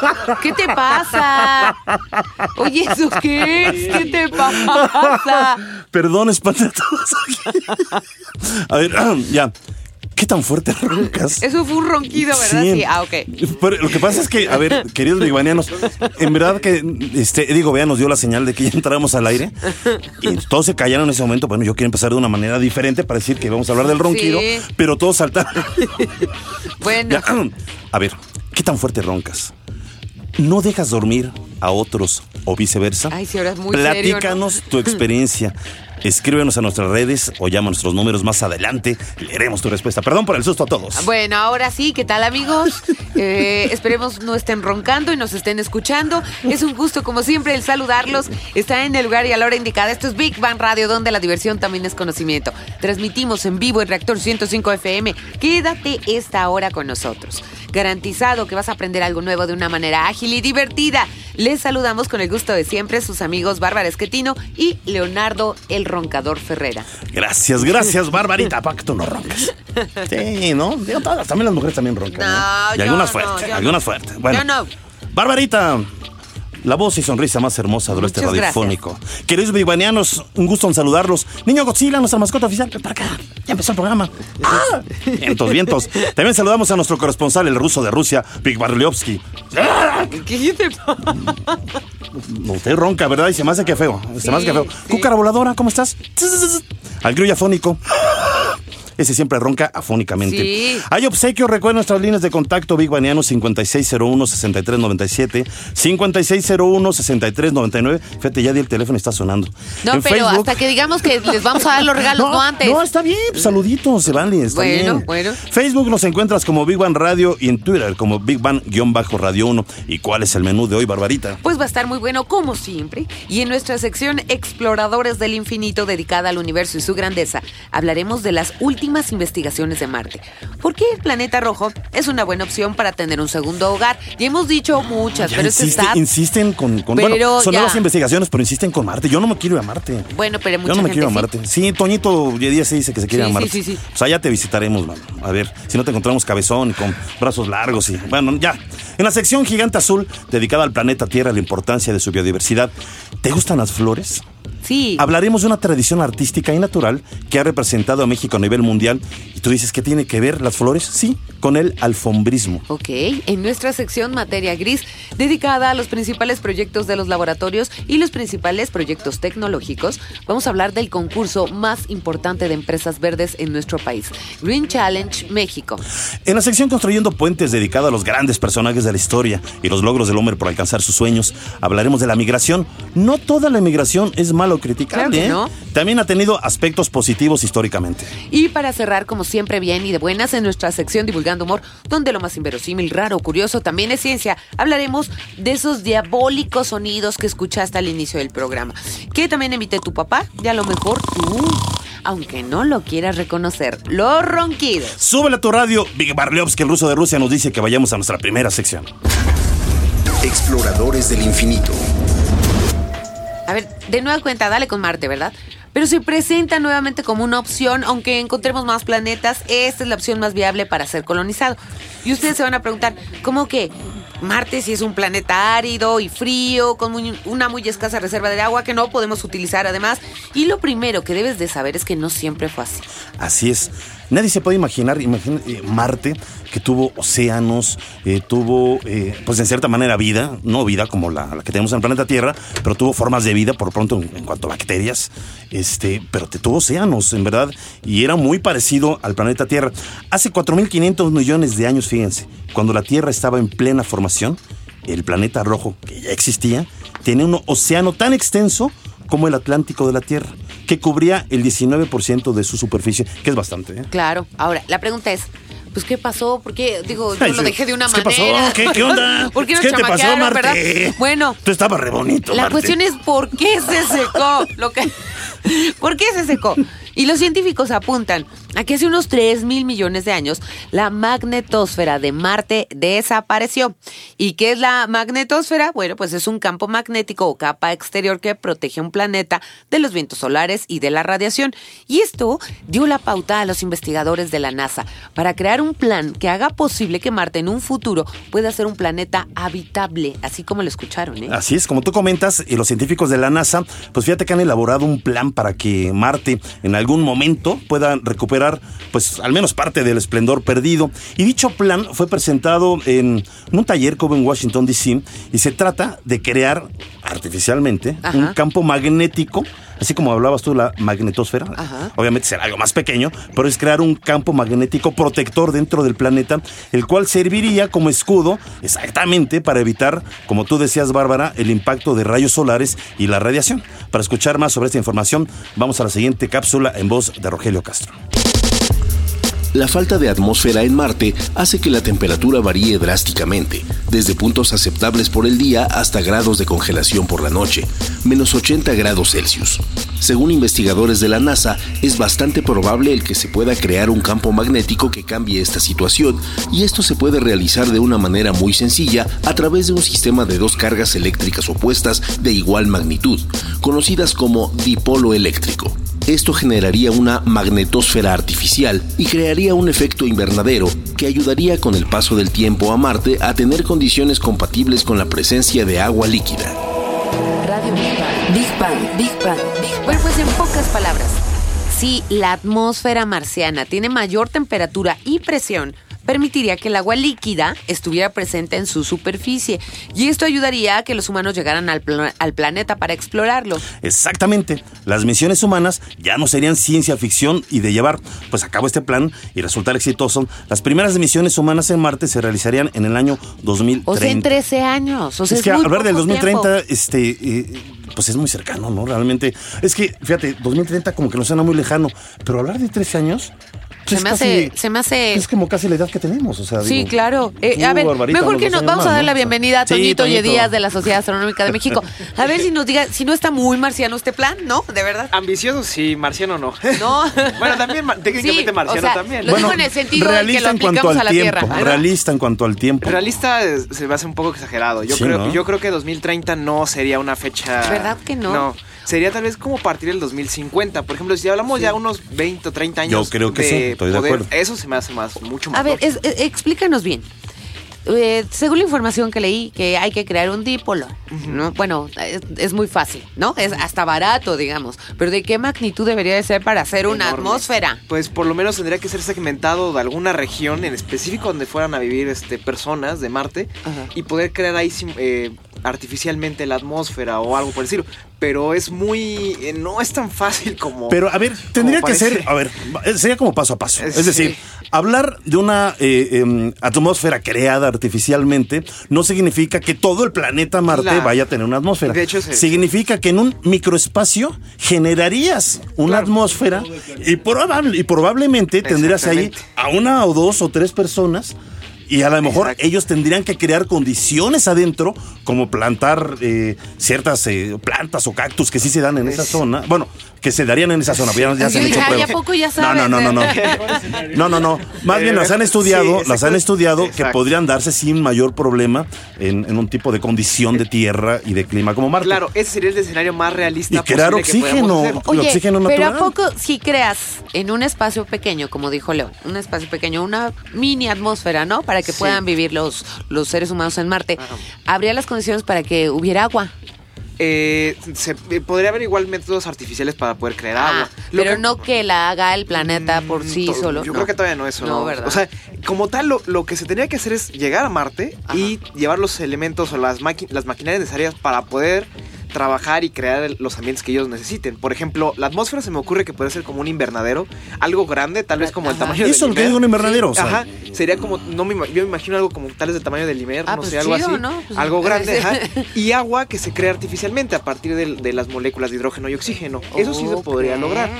¿Qué te pasa? Oye, ¿eso qué es? ¿Qué te pasa? Perdón, espanté a todos aquí. A ver, ya. ¿Qué tan fuerte roncas? Eso fue un ronquido, ¿verdad? Sí. Ah, ok. Pero lo que pasa es que, a ver, queridos bigmanianos, en verdad que este, Eddie Gobea nos dio la señal de que ya entramos al aire y todos se callaron en ese momento. Bueno, yo quiero empezar de una manera diferente para decir que vamos a hablar del ronquido, Sí. pero todos saltaron. Bueno, Ya, A ver, ¿qué tan fuerte roncas? ¿No dejas dormir a otros o viceversa? Ay, sí, ahora es muy serio, ¿no? Platícanos tu experiencia. Escríbenos a nuestras redes o llama a nuestros números más adelante. Leeremos tu respuesta. Perdón por el susto a todos. bueno, ahora sí, ¿qué tal amigos? Eh, esperemos no estén roncando y nos estén escuchando. Es un gusto, como siempre, el saludarlos. Está en el lugar y a la hora indicada. Esto es Big Bang Radio, donde la diversión también es conocimiento. Transmitimos en vivo en Reactor 105 FM. Quédate esta hora con nosotros. Garantizado que vas a aprender algo nuevo de una manera ágil y divertida. Les saludamos con el gusto de siempre sus amigos Bárbara Esquetino y Leonardo el Roncador Ferrera. Gracias, gracias, Barbarita, para que tú no roncas. Sí, ¿no? Digo, todas, también las mujeres también roncan. No, Y yo algunas no, fuertes, yo algunas no. fuertes. Bueno, Yo no. Barbarita, la voz y sonrisa más hermosa del oeste radiofónico. Queridos bibanianos, un gusto en saludarlos. Niño Godzilla, nuestra mascota oficial, para acá. Ya empezó el programa. ¡Ah! Vientos, vientos. También saludamos a nuestro corresponsal, el ruso de Rusia, Big Barliovsky. ¿Qué te? Usted ronca, ¿verdad? Y se me hace que feo. Se me hace que feo. Cúcara voladora, ¿cómo estás? Al grillo afónico. Ese siempre ronca afónicamente. Sí. Hay obsequio, recuerden nuestras líneas de contacto Big Baniano 5601-6397, 5601-6399. Fíjate, ya di el teléfono está sonando. No, En pero Facebook- hasta que digamos que les vamos a dar los regalos, no, antes. No, está bien, pues, saluditos, se vale, está Bueno, bien. bueno. Facebook nos encuentras como Big Bang Radio y en Twitter como Big Bang-Radio 1. ¿Y cuál es el menú de hoy, Barbarita? Pues va a estar muy bueno como siempre. Y en nuestra sección Exploradores del Infinito dedicada al universo y su grandeza, hablaremos de las últimas investigaciones de Marte. ¿Por qué el planeta rojo es una buena opción para tener un segundo hogar? Ya hemos dicho muchas, Ya pero este insiste- está... insisten con, con- Pero bueno, son ya. nuevas investigaciones, pero insisten con Marte. Yo no me quiero ir a Marte. Bueno, pero mucha Yo no me gente quiero ir a sí. Marte. Sí, Toñito hoy día se dice que se quiere Sí, ir a sí, Marte. sí, sí. Pues allá te visitaremos, mano. A ver, si no te encontramos cabezón y con brazos largos y bueno, ya. En la sección Gigante Azul, dedicada al planeta Tierra la importancia de su biodiversidad, ¿te gustan las flores? Sí. Hablaremos de una tradición artística y natural que ha representado a México a nivel mundial. Y tú dices, ¿qué tiene que ver las flores? Sí, con el alfombrismo. Ok, en nuestra sección Materia Gris, dedicada a los principales proyectos de los laboratorios y los principales proyectos tecnológicos, vamos a hablar del concurso más importante de empresas verdes en nuestro país, Green Challenge México. En la sección Construyendo Puentes, dedicada a los grandes personajes de la historia y los logros del hombre por alcanzar sus sueños, hablaremos de la migración. No toda la migración es malo criticable, Claro que ¿eh? no. También ha tenido aspectos positivos históricamente. Y para cerrar, como siempre, bien y de buenas, en nuestra sección Divulgando Humor, donde lo más inverosímil, raro, curioso también es ciencia, hablaremos de esos diabólicos sonidos que escuchaste al inicio del programa. Que también emite tu papá y a lo mejor tú, aunque no lo quieras reconocer, los ronquidos. Súbele a tu radio, Big Barliovsky, el ruso de Rusia, nos dice que vayamos a nuestra primera sección. Exploradores del infinito. A ver, de nueva cuenta, dale con Marte, ¿verdad? Pero se presenta nuevamente como una opción, aunque encontremos más planetas, esta es la opción más viable para ser colonizado. Y ustedes se van a preguntar, ¿cómo que Marte si es un planeta árido y frío, con una muy escasa reserva de agua que no podemos utilizar además? Y lo primero que debes de saber es que no siempre fue así. Así es. Nadie se puede imaginar, imagina, eh, Marte, que tuvo océanos, eh, tuvo, eh, pues en cierta manera vida, no vida como la, que tenemos en el planeta Tierra, pero tuvo formas de vida, por pronto en, cuanto a bacterias, este, pero tuvo océanos, en verdad, y era muy parecido al planeta Tierra. Hace 4.500 millones de años, fíjense, cuando la Tierra estaba en plena formación, el planeta rojo, que ya existía, tenía un océano tan extenso como el Atlántico de la Tierra, que cubría el 19% de su superficie, que es bastante. ¿eh? Claro. Ahora, la pregunta es, pues ¿qué pasó? ¿Por qué? Digo, yo Ay, lo dejé de una ¿Qué pasó? manera. ¿Qué, qué onda? ¿Por qué nos ¿Qué te pasó, Marte? verdad? Bueno, Tú estabas re bonito, la Marte. cuestión es por qué se secó. Lo que, ¿Por qué se secó? Y los científicos apuntan a que hace unos 3 mil millones de años la magnetosfera de Marte desapareció. ¿Y qué es la magnetosfera? Bueno, pues es un campo magnético o capa exterior que protege un planeta de los vientos solares y de la radiación. Y esto dio la pauta a los investigadores de la NASA para crear un plan que haga posible que Marte en un futuro pueda ser un planeta habitable, así como lo escucharon, ¿eh? Así es, como tú comentas, y los científicos de la NASA, pues fíjate que han elaborado un plan para que Marte en algún momento pueda recuperar, pues al menos parte del esplendor perdido. Y dicho plan fue presentado en un taller que hubo en Washington, D.C., y se trata de crear artificialmente Ajá. un campo magnético, así como hablabas tú, la magnetosfera. Ajá. Obviamente será algo más pequeño, pero es crear un campo magnético protector dentro del planeta, el cual serviría como escudo exactamente para evitar, como tú decías, Bárbara, el impacto de rayos solares y la radiación. Para escuchar más sobre esta información, vamos a la siguiente cápsula en voz de Rogelio Castro. La falta de atmósfera en Marte hace que la temperatura varíe drásticamente, desde puntos aceptables por el día hasta grados de congelación por la noche, menos 80 grados Celsius. Según investigadores de la NASA, es bastante probable el que se pueda crear un campo magnético que cambie esta situación, y esto se puede realizar de una manera muy sencilla a través de un sistema de dos cargas eléctricas opuestas de igual magnitud, conocidas como dipolo eléctrico. Esto generaría una magnetosfera artificial y crearía un efecto invernadero que ayudaría con el paso del tiempo a Marte a tener condiciones compatibles con la presencia de agua líquida. Radio Big Bang. Big Bang, Big Bang. Bueno, pues en pocas palabras, si la atmósfera marciana tiene mayor temperatura y presión, permitiría que el agua líquida estuviera presente en su superficie y esto ayudaría a que los humanos llegaran al, pla- al planeta para explorarlo. Exactamente. Las misiones humanas ya no serían ciencia ficción y de llevar pues a cabo este plan y resultar exitoso, las primeras misiones humanas en Marte se realizarían en el año 2030. O sea, en 13 años. O sea, es es que muy hablar del poco 2030, tiempo. este, eh, pues es muy cercano, ¿no? Realmente. Es que, fíjate, 2030 como que nos suena muy lejano, pero hablar de 13 años. Se me hace- se me hace- Es como casi la edad que tenemos, o sea. Sí, digo, claro. Eh, tú, a ver, Barbarita, mejor que nos vamos a dar ¿no? la bienvenida a Sí, Toñito Toñito. Díaz de la Sociedad Astronómica de México. A ver si nos diga, si no está muy marciano este plan, ¿no? De verdad. Ambicioso sí, marciano no. No. bueno, también técnicamente Sí, marciano o sea, también. Lo digo en el sentido de que realista lo en cuanto aplicamos al a la tiempo. Tierra. Realista en cuanto al tiempo. Realista se me hace un poco exagerado. Yo Sí, creo, ¿no? yo creo que 2030 no sería una fecha. ¿Verdad que no? No. Sería tal vez como partir del 2050. Por ejemplo, si hablamos ya unos 20 o 30 años. Yo creo que sí, estoy de acuerdo. Eso se me hace más, mucho más. A ver, es- eh, explícanos bien. Eh, según la información que leí, que hay que crear un dipolo, ¿no? Bueno, es, es muy fácil, ¿no? Es hasta barato, digamos. Pero ¿de qué magnitud debería de ser para hacer una Enorme. atmósfera? Pues por lo menos tendría que ser segmentado de alguna región en específico donde fueran a vivir este, personas de Marte y poder crear ahí eh, artificialmente la atmósfera o algo por decirlo. Pero es muy... eh, no es tan fácil como... Pero a ver, tendría que ser, a ver, eh, sería como paso a paso. Es decir, sí. hablar de una eh, em, atmósfera creada artificialmente no significa que todo el planeta Marte vaya a tener una atmósfera. De hecho, sí. significa que en un microespacio generarías una Claro. atmósfera y, probable, y probablemente tendrías ahí a una o dos o tres personas. Y a lo mejor Exacto. ellos tendrían que crear condiciones adentro, como plantar eh, ciertas eh, plantas o cactus que sí se dan en esa Es- zona. Bueno, que se darían en esa zona. Ya, ya se han hecho pruebas. ¿a poco ya no, sabes? no, no, no, no. No, no, no. Más bien las han estudiado, Sí, las han estudiado que podrían darse sin mayor problema en, en un tipo de condición de tierra y de clima como Marte. Claro, ese sería el escenario más realista Y crear posible que oxígeno. Oye, oxígeno pero ¿a natural. poco si creas en un espacio pequeño, como dijo León, un espacio pequeño, una mini atmósfera, ¿no? Para que Sí. puedan vivir los, los seres humanos en Marte, Ajá. habría las condiciones para que hubiera agua. Eh, se, eh, podría haber igual métodos artificiales para poder crear agua. Ah, Lo pero que- no que la haga el planeta por Mm, sí to- solo. Yo no. creo que todavía no eso. No, No, ¿verdad? O sea, como tal, lo, lo que se tendría que hacer es llegar a Marte Ajá. y llevar los elementos o las, maqui- las maquinarias necesarias para poder trabajar y crear los ambientes que ellos necesiten. Por ejemplo, la atmósfera se me ocurre que puede ser como un invernadero, algo grande, tal vez como el tamaño Y eso es lo que digo un invernadero. o sea, Ajá, sería como, no me, yo me imagino algo como tal vez del tamaño del Imer, Ah, no pues sé, algo chido, así. ¿no? Pues, algo grande, sí. ajá. Y agua que se crea artificialmente a partir del- de, las moléculas de hidrógeno y oxígeno. Eso sí se podría lograr.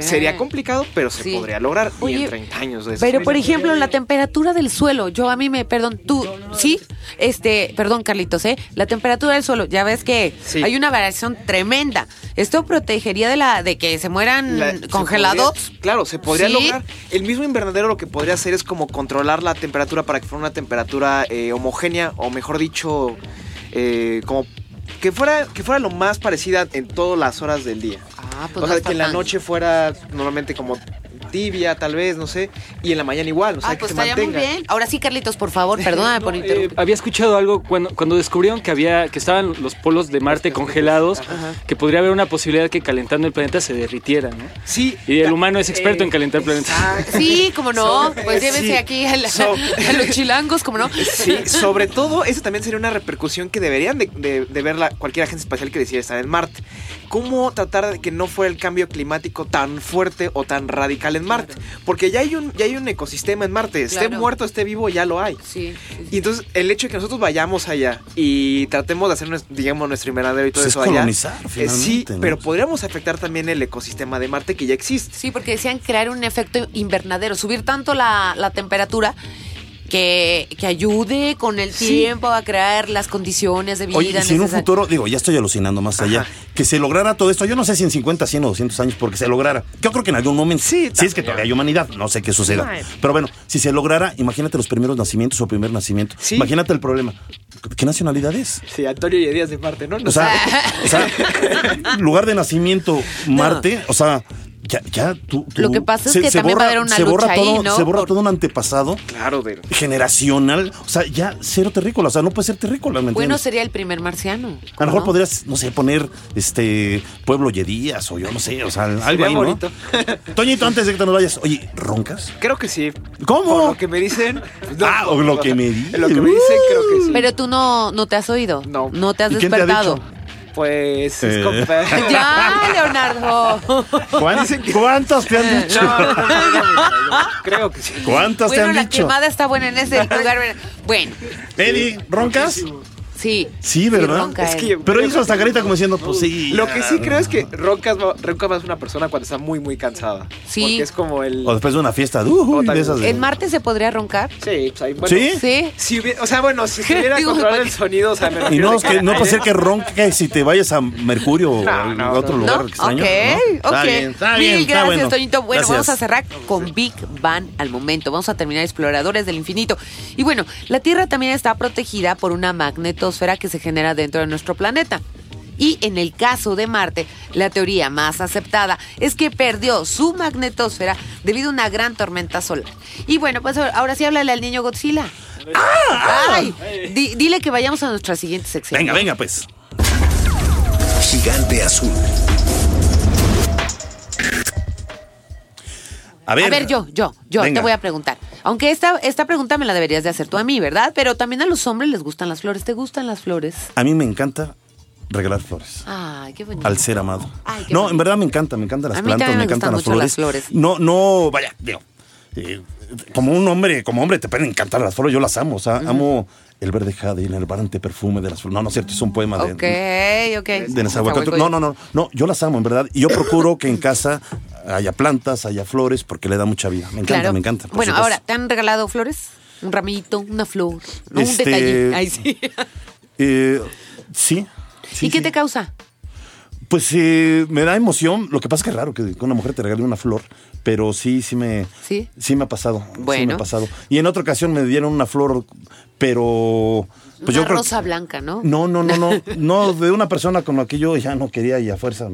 Sería complicado, pero se Sí. podría lograr. y Oye, en 30 años de eso. Pero por ejemplo, la temperatura del suelo, yo a mí me, perdón, tú, sí, este, perdón, Carlitos, ¿eh? La temperatura del suelo, ya ves que Sí. hay una variación tremenda. Esto protegería de la, de que se mueran La- se congelados. podría- claro, se podría Sí. lograr. El mismo invernadero lo que podría hacer es como controlar la temperatura para que fuera una temperatura eh, homogénea, o mejor dicho, eh, como que fuera, que fuera lo más parecida en todas las horas del día. Ah, pues o sea, que en la noche fuera normalmente como tibia, tal vez, no sé, y en la mañana igual, o sea, Ah, que pues se estaría muy mantenga. bien. Ahora sí, Carlitos, por favor, perdóname por Eh, interrumpir. había escuchado algo cuando, cuando descubrieron que había que estaban los polos de Marte congelados, Ajá. que podría haber una posibilidad que calentando el planeta se derritiera, ¿no? Sí. Y el humano es experto Eh, en calentar el planeta. exacto. Sí, como no, pues Sí. llévese aquí a, la- So- a los chilangos, como no. Sí, sobre todo, eso también sería una repercusión que deberían de, de- de ver la- cualquier agencia espacial que decidiera estar en Marte. ¿Cómo tratar de que no fuera el cambio climático tan fuerte o tan radical en Marte? Porque ya hay un, ya hay un ecosistema en Marte. Esté Claro. muerto, esté vivo, ya lo hay. Sí, sí, Y entonces el hecho de que nosotros vayamos allá y tratemos de hacer, digamos, nuestro invernadero y todo Pues es eso allá. colonizar, eh, sí, finalmente, ¿no? pero podríamos afectar también el ecosistema de Marte que ya existe. Sí, porque decían crear un efecto invernadero, subir tanto la, la temperatura que, que ayude con el Sí. tiempo a crear las condiciones de vida Oye, y si en un futuro, digo, ya estoy alucinando más allá, Ajá. que se lograra todo esto, yo no sé si en 50, 100 o 200 años, porque se lograra. Yo creo que en algún momento, Sí, si es que todavía hay humanidad, no sé qué suceda. Ay. Pero bueno, si se lograra, imagínate los primeros nacimientos o primer nacimiento. Sí. Imagínate el problema. ¿Qué nacionalidad es? Sí, Antonio y Díaz de Marte, ¿no? O sea, o sea, lugar de nacimiento Marte, o sea, ya, ya tú, tú- Lo que pasa es que también va a haber una se borra lucha ahí, todo, ¿no? Se borra Por- todo un antepasado claro, de, generacional, o sea, ya cero terrícola, o sea, no puede ser terrícola, ¿me Bueno, sería el primer marciano. A lo mejor ¿no? podrías, no sé, poner este Pueblo Yedías o yo no sé, o sea, algo Sería ahí, ¿no? bonito. Toñito, antes de que te nos vayas, oye, ¿roncas? Creo que sí. ¿Cómo? Por lo que me dicen. no, Ah, o lo que me dicen. Lo que me dicen, creo que sí. Pero tú no, no te has oído. No. No te has ¿Y quién te ha despertado. dicho? Pues. Eh. Es compa- ya, Leonardo. ¿Cuántas, cuántas te han dicho? No, no, no, no, no, Creo que sí. ¿Cuántas te bueno, han la dicho? quemada está buena en ese lugar. Bueno, Eddie, ¿roncas? Sí. Sí, ¿verdad? ronca Es que- Pero hizo hasta carita como diciendo, pues sí. Lo que sí creo es que roncas, ronca más una persona cuando está muy, muy cansada. Sí. Porque es como el. O después de una fiesta, uh, O tal- de esas de- ¿En Marte se podría roncar? Sí, pues ahí, bueno, ¿Sí? Sí. Si hubiera- o sea, bueno, si se hubiera ¿para el sonido, o sea, me Y no, es que no puede ser que ronque si te vayas a Mercurio o No, a no, otro no. lugar ¿No? extraño. Ok, ¿no? ok. Está bien, está bien, Mil gracias, bueno. Toñito. Bueno, Gracias. vamos a cerrar con Big Bang al momento. Vamos a terminar Exploradores del Infinito. Y bueno, la Tierra también está protegida por una magnetosfera que se genera dentro de nuestro planeta. Y en el caso de Marte, la teoría más aceptada es que perdió su magnetosfera debido a una gran tormenta solar. Y bueno, pues ahora sí háblale al niño Godzilla. ¡Ay! Di- dile que vayamos a nuestra siguiente sección. Venga, venga, pues. Gigante azul. A ver. A ver, yo, yo, yo Venga. te voy a preguntar. Aunque esta, esta pregunta me la deberías de hacer tú a mí, ¿verdad? Pero también a los hombres les gustan las flores. ¿Te gustan las flores? A mí me encanta regalar flores. Ay, qué bonito. Al ser amado. Ay, qué no, bonito. en verdad me encanta, me encantan las A mí plantas, me me encantan flores. las flores. No, no, vaya, digo, eh, como un hombre, como hombre te pueden encantar las flores, yo las amo, o sea, amo el verde jade y el elevante perfume de las flores. No, no es cierto, es un poema de, Ok, ok. de Nezahualcóyotl. No, no, no, no, yo las amo, en verdad. Y yo procuro que en casa haya plantas, haya flores, porque le da mucha vida. Me encanta, Claro. me encanta. Bueno, ahora, ¿te han regalado flores? ¿Un ramito, una flor? ¿no? Un Este, detalle. Ay, sí. Eh, sí. sí, ¿Y qué sí. te causa? Pues eh, me da emoción. Lo que pasa es que es raro que una mujer te regale una flor, pero sí, sí me, ¿Sí? me ha pasado. Sí me Bueno. ha pasado. Y en otra ocasión me dieron una flor, pero pues una yo creo rosa blanca, ¿no? No, no, no, no, no de una persona con la que yo ya no quería y a fuerza.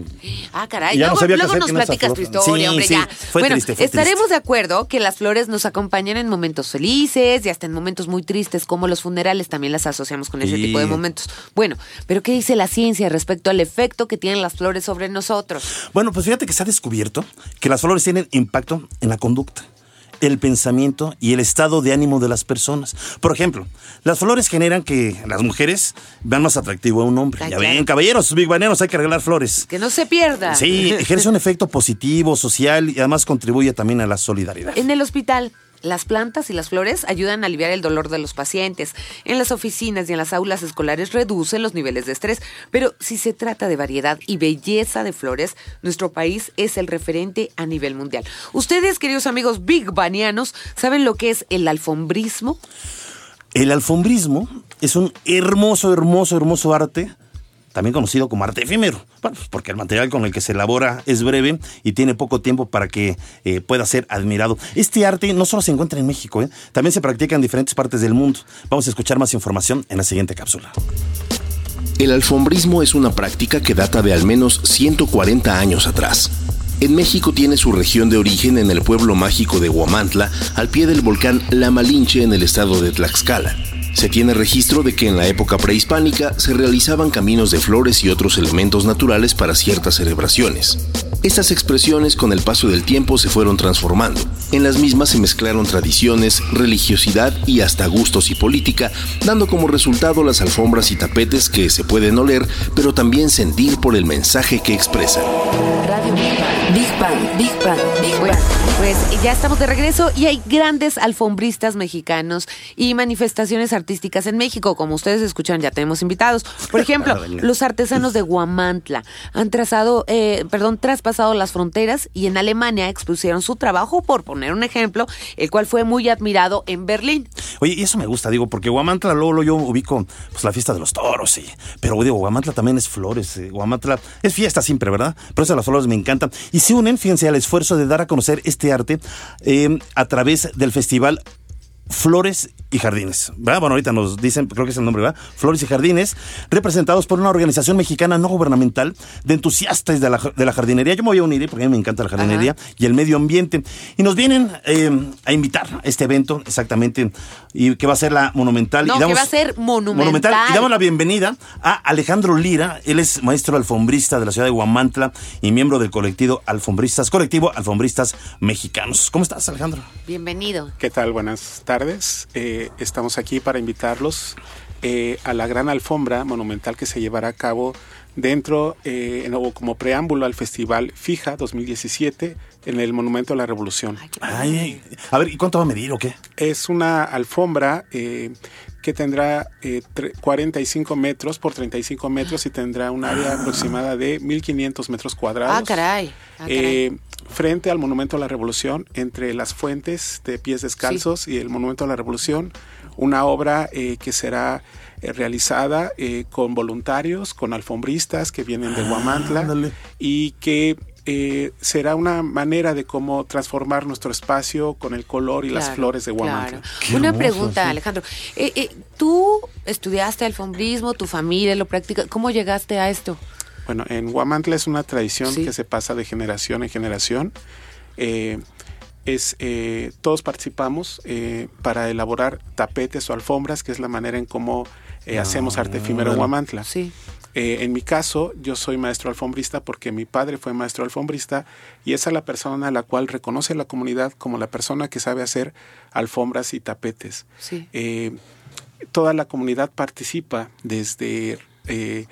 Ah, caray. Ya no luego sabía qué luego hacer nos platicas tu historia, Sí, hombre, sí, ya. fue bueno, triste, fue estaremos triste. de acuerdo que las flores nos acompañan en momentos felices y hasta en momentos muy tristes, como los funerales también las asociamos con ese Sí. tipo de momentos. Bueno, pero ¿qué dice la ciencia respecto al efecto que tienen las flores sobre nosotros? Bueno, pues fíjate que se ha descubierto que las flores tienen impacto en la conducta. El pensamiento y el estado de ánimo de las personas. Por ejemplo, las flores generan que las mujeres vean más atractivo a un hombre. Ay, ya claro. ven, caballeros, big baneros, hay que regalar flores. Que no se pierda. Sí, ejerce un efecto positivo, social y además contribuye también a la solidaridad. En el hospital, las plantas y las flores ayudan a aliviar el dolor de los pacientes. En las oficinas y en las aulas escolares reducen los niveles de estrés. Pero si se trata de variedad y belleza de flores, nuestro país es el referente a nivel mundial. Ustedes, queridos amigos big banianos, ¿saben lo que es el alfombrismo? El alfombrismo es un hermoso, hermoso, hermoso arte, también conocido como arte efímero. Bueno, pues porque el material con el que se elabora es breve y tiene poco tiempo para que eh, pueda ser admirado. Este arte no solo se encuentra en México, ¿eh? también se practica en diferentes partes del mundo. Vamos a escuchar más información en la siguiente cápsula. El alfombrismo es una práctica que data de al menos 140 años atrás. En México tiene su región de origen en el pueblo mágico de Huamantla, al pie del volcán La Malinche en el estado de Tlaxcala. Se tiene registro de que en la época prehispánica se realizaban caminos de flores y otros elementos naturales para ciertas celebraciones. Estas expresiones con el paso del tiempo se fueron transformando. En las mismas se mezclaron tradiciones, religiosidad y hasta gustos y política, dando como resultado las alfombras y tapetes que se pueden oler, pero también sentir por el mensaje que expresan. Radio Big Bang. Big Bang, Big Bang, Big Bueno, Bang. pues ya estamos de regreso y hay grandes alfombristas mexicanos y manifestaciones artísticas en México. Como ustedes escuchan, ya tenemos invitados. Por ejemplo, los artesanos de Guamantla han trazado, eh, perdón, traspasado las fronteras y en Alemania expusieron su trabajo, por poner un ejemplo, el cual fue muy admirado en Berlín. Oye, y eso me gusta, digo, porque Guamantla luego, luego yo ubico pues, la fiesta de los toros, sí. Pero digo, Guamantla también es flores, eh, Guamantla es fiesta siempre, ¿verdad? Pero eso de las flores me encantan. Y se unen, fíjense, al esfuerzo de dar a conocer este arte eh, a través del festival Flores y Jardines, ¿verdad? Bueno, ahorita nos dicen, creo que es el nombre, ¿verdad? Flores y Jardines, representados por una organización mexicana no gubernamental de entusiastas de la, de la jardinería. Yo me voy a unir ¿eh? porque a mí me encanta la jardinería y el medio ambiente. Y nos vienen eh, a invitar a este evento, exactamente, y que va a ser la Monumental. No, y que va a ser Monumental. Y damos la bienvenida a Alejandro Lira. Él es maestro alfombrista de la ciudad de Guamantla y miembro del colectivo Alfombristas, colectivo Alfombristas Mexicanos. ¿Cómo estás, Alejandro? Bienvenido. ¿Qué tal? Buenas tardes. Eh, estamos aquí para invitarlos eh, a la gran alfombra monumental que se llevará a cabo dentro, eh, en- o como preámbulo al Festival Fija 2017 en el Monumento a la Revolución. Ay, a ver, ¿y cuánto va a medir o qué? Es una alfombra eh, que tendrá eh, tre- 45 metros por 35 metros y tendrá un área aproximada de 1.500 metros cuadrados. Ah, caray. Ah, caray. Frente al Monumento a la Revolución, entre las fuentes de pies descalzos y el Monumento a la Revolución, una obra eh, que será eh, realizada eh, con voluntarios, con alfombristas que vienen de Huamantla ándale. y que eh, será una manera de cómo transformar nuestro espacio con el color y las flores de Huamantla. claro. Una hermoso, pregunta, sí. Alejandro. Eh, eh, ¿Tú estudiaste alfombrismo, tu familia lo practica? ¿Cómo llegaste a esto? Bueno, en Huamantla es una tradición Sí. que se pasa de generación en generación. Eh, es, eh, todos participamos eh, para elaborar tapetes o alfombras, que es la manera en cómo eh, hacemos arte efímero en Huamantla. Sí. Eh, en mi caso, yo soy maestro alfombrista porque mi padre fue maestro alfombrista y esa es la persona a la cual reconoce la comunidad como la persona que sabe hacer alfombras y tapetes. Sí. Eh, toda la comunidad participa desde eh,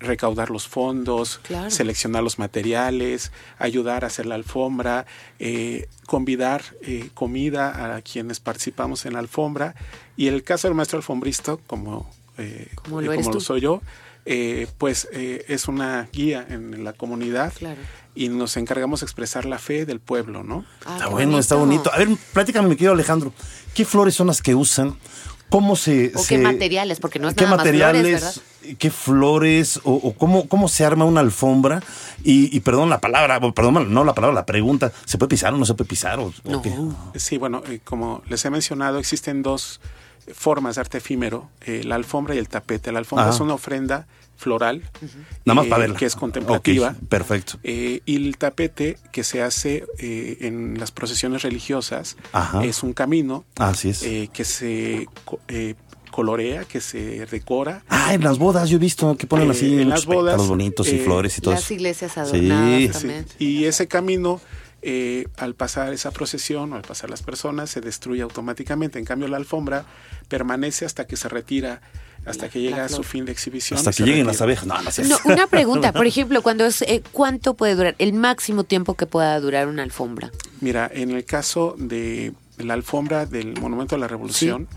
recaudar los fondos, Claro. seleccionar los materiales, ayudar a hacer la alfombra, eh, convidar eh, comida a quienes participamos en la alfombra. Y el caso del maestro alfombrista, como, eh, Como eh, lo como tú. soy yo, eh, pues eh, es una guía en la comunidad Claro. y nos encargamos de expresar la fe del pueblo, ¿no? Ah, Está bueno, está bonito. A ver, pláticame, mi querido Alejandro. ¿Qué flores son las que usan? ¿Cómo se. ¿O se- qué materiales? Porque no es ¿Qué nada más flores, materiales? ¿Qué flores? ¿O, o cómo, cómo se arma una alfombra? Y, y perdón la palabra, perdón, no la palabra, la pregunta. ¿Se puede pisar o no se puede pisar? O, o No. qué? Sí, bueno, eh, como les he mencionado, existen dos formas de arte efímero, eh, la alfombra y el tapete. La alfombra Ajá. es una ofrenda floral, Nada más eh, para verla. que es contemplativa. Perfecto. Eh, y el tapete que se hace eh, en las procesiones religiosas Ajá. es un camino Así es. eh, que se co- eh, colorea, que se decora. Ah, en las bodas yo he visto que ponen Eh, así en las bodas, bonitos y eh, flores y todo Las eso. iglesias adornadas sí. Y ese camino eh, al pasar esa procesión o al pasar las personas se destruye automáticamente. En cambio, la alfombra permanece hasta que se retira, hasta que llega a su fin de exhibición. Hasta que lleguen retira. las abejas. No, no sé. No, una pregunta, por ejemplo, cuando es eh, ¿cuánto puede durar? El máximo tiempo que pueda durar una alfombra. Mira, en el caso de la alfombra del Monumento a la Revolución,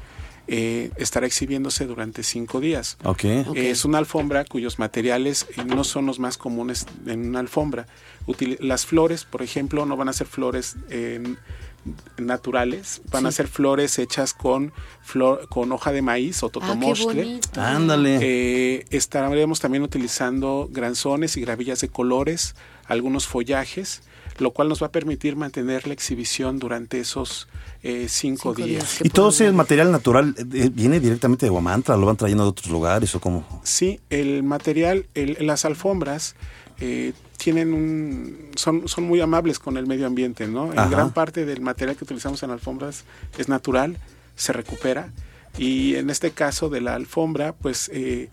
eh, estará exhibiéndose durante cinco días. Ok. Ok. Eh, Es una alfombra cuyos materiales eh, no son los más comunes en una alfombra. Las flores, por ejemplo, no van a ser flores eh, naturales, van a ser flores hechas con, flor, con hoja de maíz o Ah, totomostle. bonito. Ándale. Eh, estaremos también utilizando granzones y gravillas de colores, algunos follajes, lo cual nos va a permitir mantener la exhibición durante esos eh, cinco, Cinco días. días. ¿Y todo ese material natural eh, viene directamente de Guamantla? ¿Lo van trayendo de otros lugares o cómo? Sí, el material, el- las alfombras eh, tienen un, son, son muy amables con el medio ambiente, ¿no? En gran parte del material que utilizamos en alfombras es natural, se recupera y en este caso de la alfombra, pues, eh,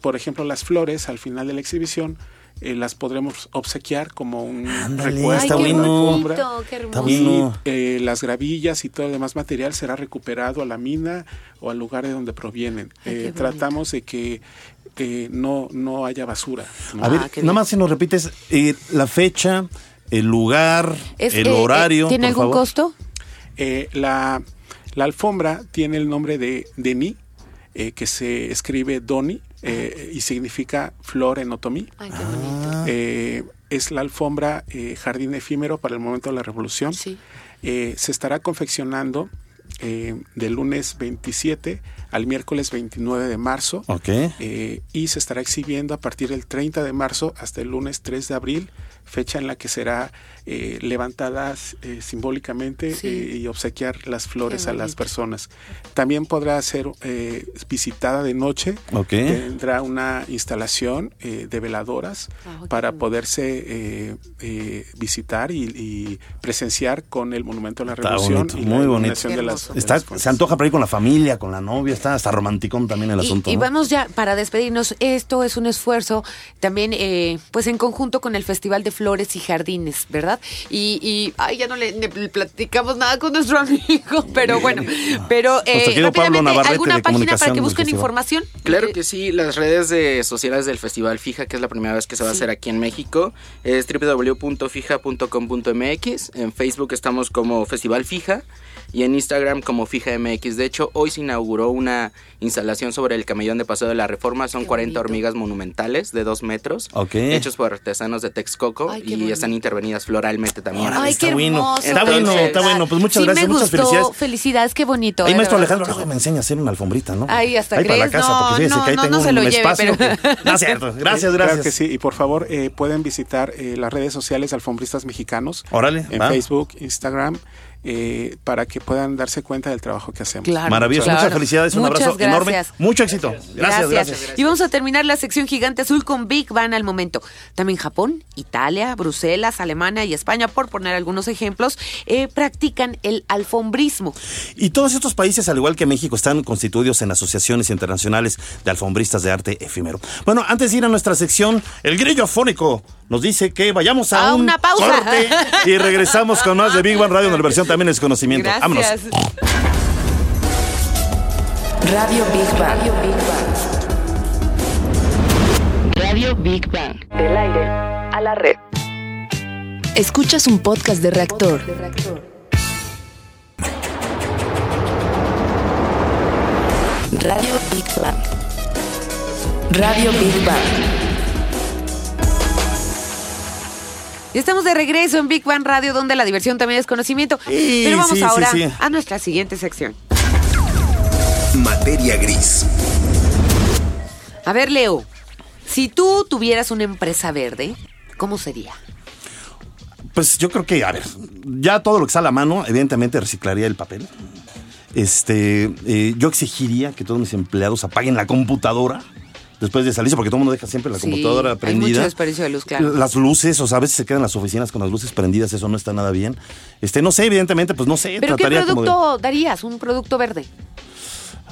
por ejemplo, las flores al final de la exhibición eh, las podremos obsequiar como un recuerdo qué hermoso. Y eh, las gravillas y todo el demás material será recuperado a la mina o al lugar de donde provienen. Ay, Eh, tratamos de que eh, no, no haya basura. ¿no? A ver, Ah, nada más si nos repites eh, la fecha, el lugar, Es, el eh, eh, horario. ¿Tiene por algún favor. costo? Eh, la, la alfombra tiene el nombre de Denis, eh, que se escribe Doni eh, y significa flor en otomí. Ay, qué bonito. Ah. Eh, es la alfombra eh, jardín efímero para el momento de la revolución. Sí. Eh, se estará confeccionando eh, del lunes 27 al miércoles 29 de marzo. Ok. Eh, y se estará exhibiendo a partir del 30 de marzo hasta el lunes 3 de abril, fecha en la que será eh, levantada eh, simbólicamente Sí. eh, y obsequiar las flores a las bonito. personas. También podrá ser eh, visitada de noche. Ok. Tendrá una instalación eh, de veladoras Ah, para bonito. poderse eh, eh, visitar y, y presenciar con el Monumento a la Está Revolución bonito, y muy la bonito. de las, de Está, las se antoja para ir con la familia, con la novia, está hasta romanticón también el Y- asunto. Y, ¿no? vamos ya para despedirnos. Esto es un esfuerzo también, eh, pues en conjunto con el Festival de Flores y Jardines, ¿verdad? Y, y ay, ya no le, le platicamos nada con nuestro amigo, pero bueno, pero eh, rápidamente, Navarrete ¿alguna de página para que busquen información? Claro que sí, las redes de sociales del Festival Fija, que es la primera vez que se va a hacer aquí en México, es www.fija.com.mx. En Facebook estamos como Festival Fija y en Instagram como Fija MX. De hecho, hoy se inauguró una instalación sobre el camellón de Paseo de la Reforma. Son Qué 40 bonito. hormigas monumentales de 2 metros, Ok. hechos por artesanos de Texcoco Ay, y bonito. están intervenidas floralmente también. Ay, está qué bueno. hermoso. Está bueno, está bueno. Pues muchas Sí, gracias, me muchas gustó. felicidades. Felicidades, qué bonito. Ahí, eh, maestro Alejandro, luego me enseña a hacer una alfombrita, ¿no? Ahí hasta Ahí para la casa, no, porque fíjese no, que ahí no, tengo no se un lleve, espacio. pero- que- No, es cierto. Gracias, Claro gracias. que sí, y por favor eh, pueden visitar eh, las redes sociales Alfombristas Mexicanos Órale, en va. Facebook, Instagram, eh, para que puedan darse cuenta del trabajo que hacemos. Claro, Maravilloso. claro. Muchas felicidades, un Muchas abrazo enorme. gracias. Mucho éxito. Gracias, gracias. Y vamos a terminar la sección gigante azul con Big Bang al momento. También Japón, Italia, Bruselas, Alemania y España, por poner algunos ejemplos, eh, practican el alfombrismo. Y todos estos países, al igual que México, están constituidos en asociaciones internacionales de alfombristas de arte efímero. Bueno, antes de ir a nuestra sección, el grillo afónico nos dice que vayamos a, A un una pausa. corte y regresamos con más de Big Bang Radio, la versión también es conocimiento. Vámonos. Radio Big Bang. Radio Big Bang. Del aire a la red. Escuchas un podcast de reactor. Radio Big Bang. Radio Big Bang. Y estamos de regreso en Big Bang Radio, donde la diversión también es conocimiento. Sí, Pero vamos sí, sí, ahora sí. a nuestra siguiente sección. Materia gris. A ver, Leo, si tú tuvieras una empresa verde, ¿cómo sería? Pues yo creo que, a ver, ya todo lo que está a la mano, evidentemente reciclaría el papel. Este, eh, yo exigiría que todos mis empleados apaguen la computadora después de salirse, porque todo el mundo deja siempre la Sí, computadora hay prendida. mucho desperdicio de luz, claro. Las luces, o sea, a veces se quedan las oficinas con las luces prendidas, eso no está nada bien. Este, no sé, evidentemente, pues no sé, ¿Pero qué de- producto darías? Un producto verde.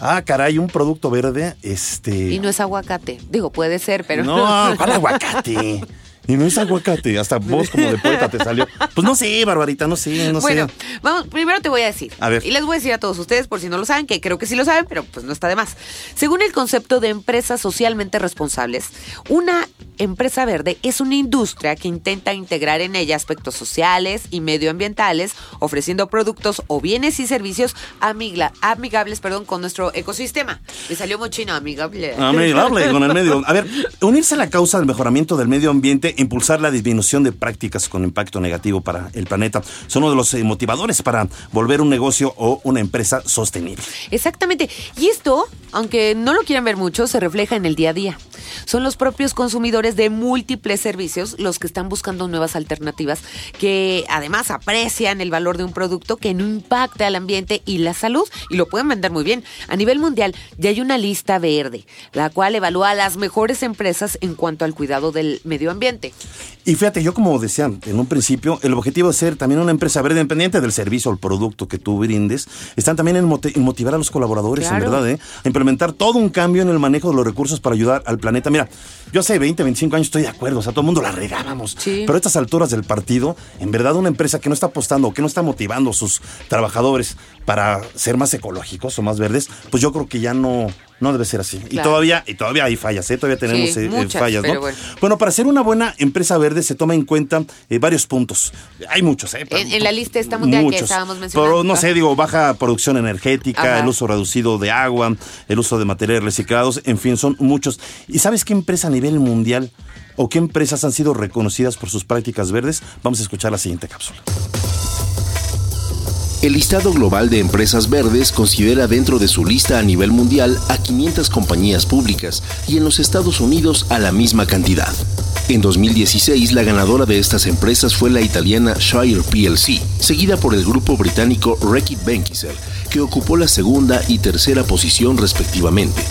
Ah, caray, un producto verde, este. Y no es aguacate. Digo, puede ser, pero No, ¿cuál aguacate? Y no es aguacate, hasta vos como de poeta te salió. Pues no sé, Barbarita, no sé, no bueno, sé. vamos, primero te voy a decir. A ver. Y les voy a decir a todos ustedes, por si no lo saben, que creo que sí lo saben, pero pues no está de más. Según el concepto de empresas socialmente responsables, una empresa verde es una industria que intenta integrar en ella aspectos sociales y medioambientales, ofreciendo productos o bienes y servicios amigla- amigables perdón, con nuestro ecosistema. Me salió muy chino, amigable. Amigable con el medio. A ver, unirse a la causa del mejoramiento del medio ambiente, impulsar la disminución de prácticas con impacto negativo para el planeta, son uno de los eh, motivadores para volver un negocio o una empresa sostenible. Exactamente. Y esto, aunque no lo quieran ver mucho, se refleja en el día a día. Son los propios consumidores de múltiples servicios los que están buscando nuevas alternativas que además aprecian el valor de un producto que no impacta al ambiente y la salud y lo pueden vender muy bien. A nivel mundial ya hay una lista verde, la cual evalúa a las mejores empresas en cuanto al cuidado del medio ambiente. Y fíjate, yo como decía en un principio, el objetivo de ser también una empresa verde independiente del servicio o el producto que tú brindes, están también en, motivar a los colaboradores, Claro. en verdad, ¿eh? a implementar todo un cambio en el manejo de los recursos para ayudar al planeta. Mira, yo hace 20, 25 años estoy de acuerdo, o sea, todo el mundo la regábamos. Sí. Pero a estas alturas del partido, en verdad una empresa que no está apostando que no está motivando a sus trabajadores para ser más ecológicos o más verdes, pues yo creo que ya no... No debe ser así. Y todavía, y todavía hay fallas, ¿eh? Todavía tenemos Sí, eh, eh, muchas, fallas, ¿no? bueno. Bueno, para ser una buena empresa verde se toma en cuenta eh, varios puntos. Hay muchos, ¿eh? En- en la lista esta mundial que estábamos mencionando. Pero no sé, digo, baja producción energética, Ajá. el uso reducido de agua, el uso de materiales reciclados, en fin, son muchos. ¿Y sabes qué empresa a nivel mundial o qué empresas han sido reconocidas por sus prácticas verdes? Vamos a escuchar la siguiente cápsula. El listado global de empresas verdes considera dentro de su lista a nivel mundial a 500 compañías públicas y en los Estados Unidos a la misma cantidad. En 2016, la ganadora de estas empresas fue la italiana Shire PLC, seguida por el grupo británico Reckitt Benckiser, que ocupó la segunda y tercera posición respectivamente.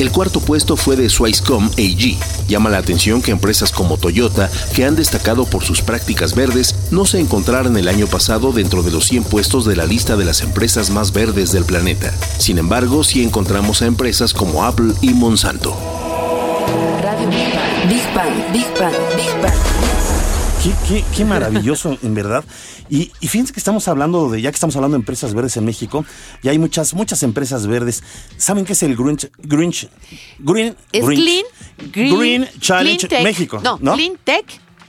El cuarto puesto fue de Swisscom AG. Llama la atención que empresas como Toyota, que han destacado por sus prácticas verdes, no se encontraran el año pasado dentro de los 100 puestos de la lista de las empresas más verdes del planeta. Sin embargo, sí encontramos a empresas como Apple y Monsanto. Qué, qué- qué maravilloso, en verdad. Y, y fíjense que estamos hablando de, ya que estamos hablando de empresas verdes en México, y hay muchas, muchas empresas verdes. ¿Saben qué es el Green, Green, Green, Es Green, Clean, Green Challenge Clean. México? No, ¿no? Clean Tech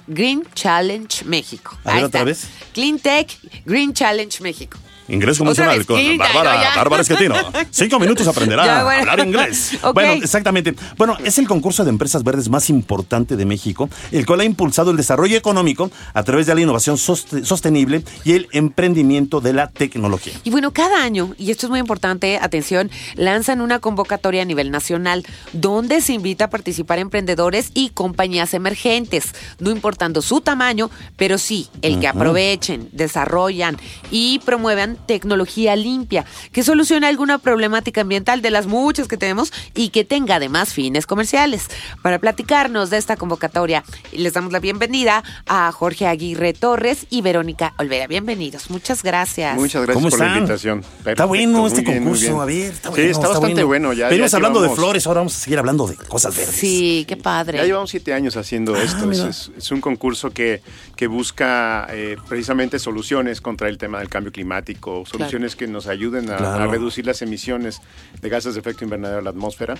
Green Challenge México. A ver, Ahí otra está. vez. Clean Tech Green Challenge México. Convencional vez, con Bárbara. Bárbara Esquetino. Cinco minutos aprenderá Ya, a hablar inglés. Bueno, exactamente. Bueno, es el concurso de empresas verdes más importante de México, el cual ha impulsado el desarrollo económico a través de la innovación soste- sostenible y el emprendimiento de la tecnología. Y bueno, cada año, y esto es muy importante, atención, lanzan una convocatoria a nivel nacional donde se invita a participar emprendedores y compañías emergentes, no importando su tamaño, pero sí el que aprovechen, desarrollan y promuevan tecnología limpia, que solucione alguna problemática ambiental de las muchas que tenemos y que tenga además fines comerciales. Para platicarnos de esta convocatoria, les damos la bienvenida a Jorge Aguirre Torres y Verónica Olvera. Bienvenidos, muchas gracias. Muchas gracias ¿Cómo por la invitación. Está bueno este bien, concurso, a ver, está Sí, bueno. está bastante bueno. Ya, Venimos ya hablando de flores, ahora vamos a seguir hablando de cosas verdes. Sí, qué padre. Ya llevamos siete años haciendo Ah, esto. Es un concurso que, que busca eh, precisamente soluciones contra el tema del cambio climático, soluciones que nos ayuden a, Claro. a reducir las emisiones de gases de efecto invernadero a la atmósfera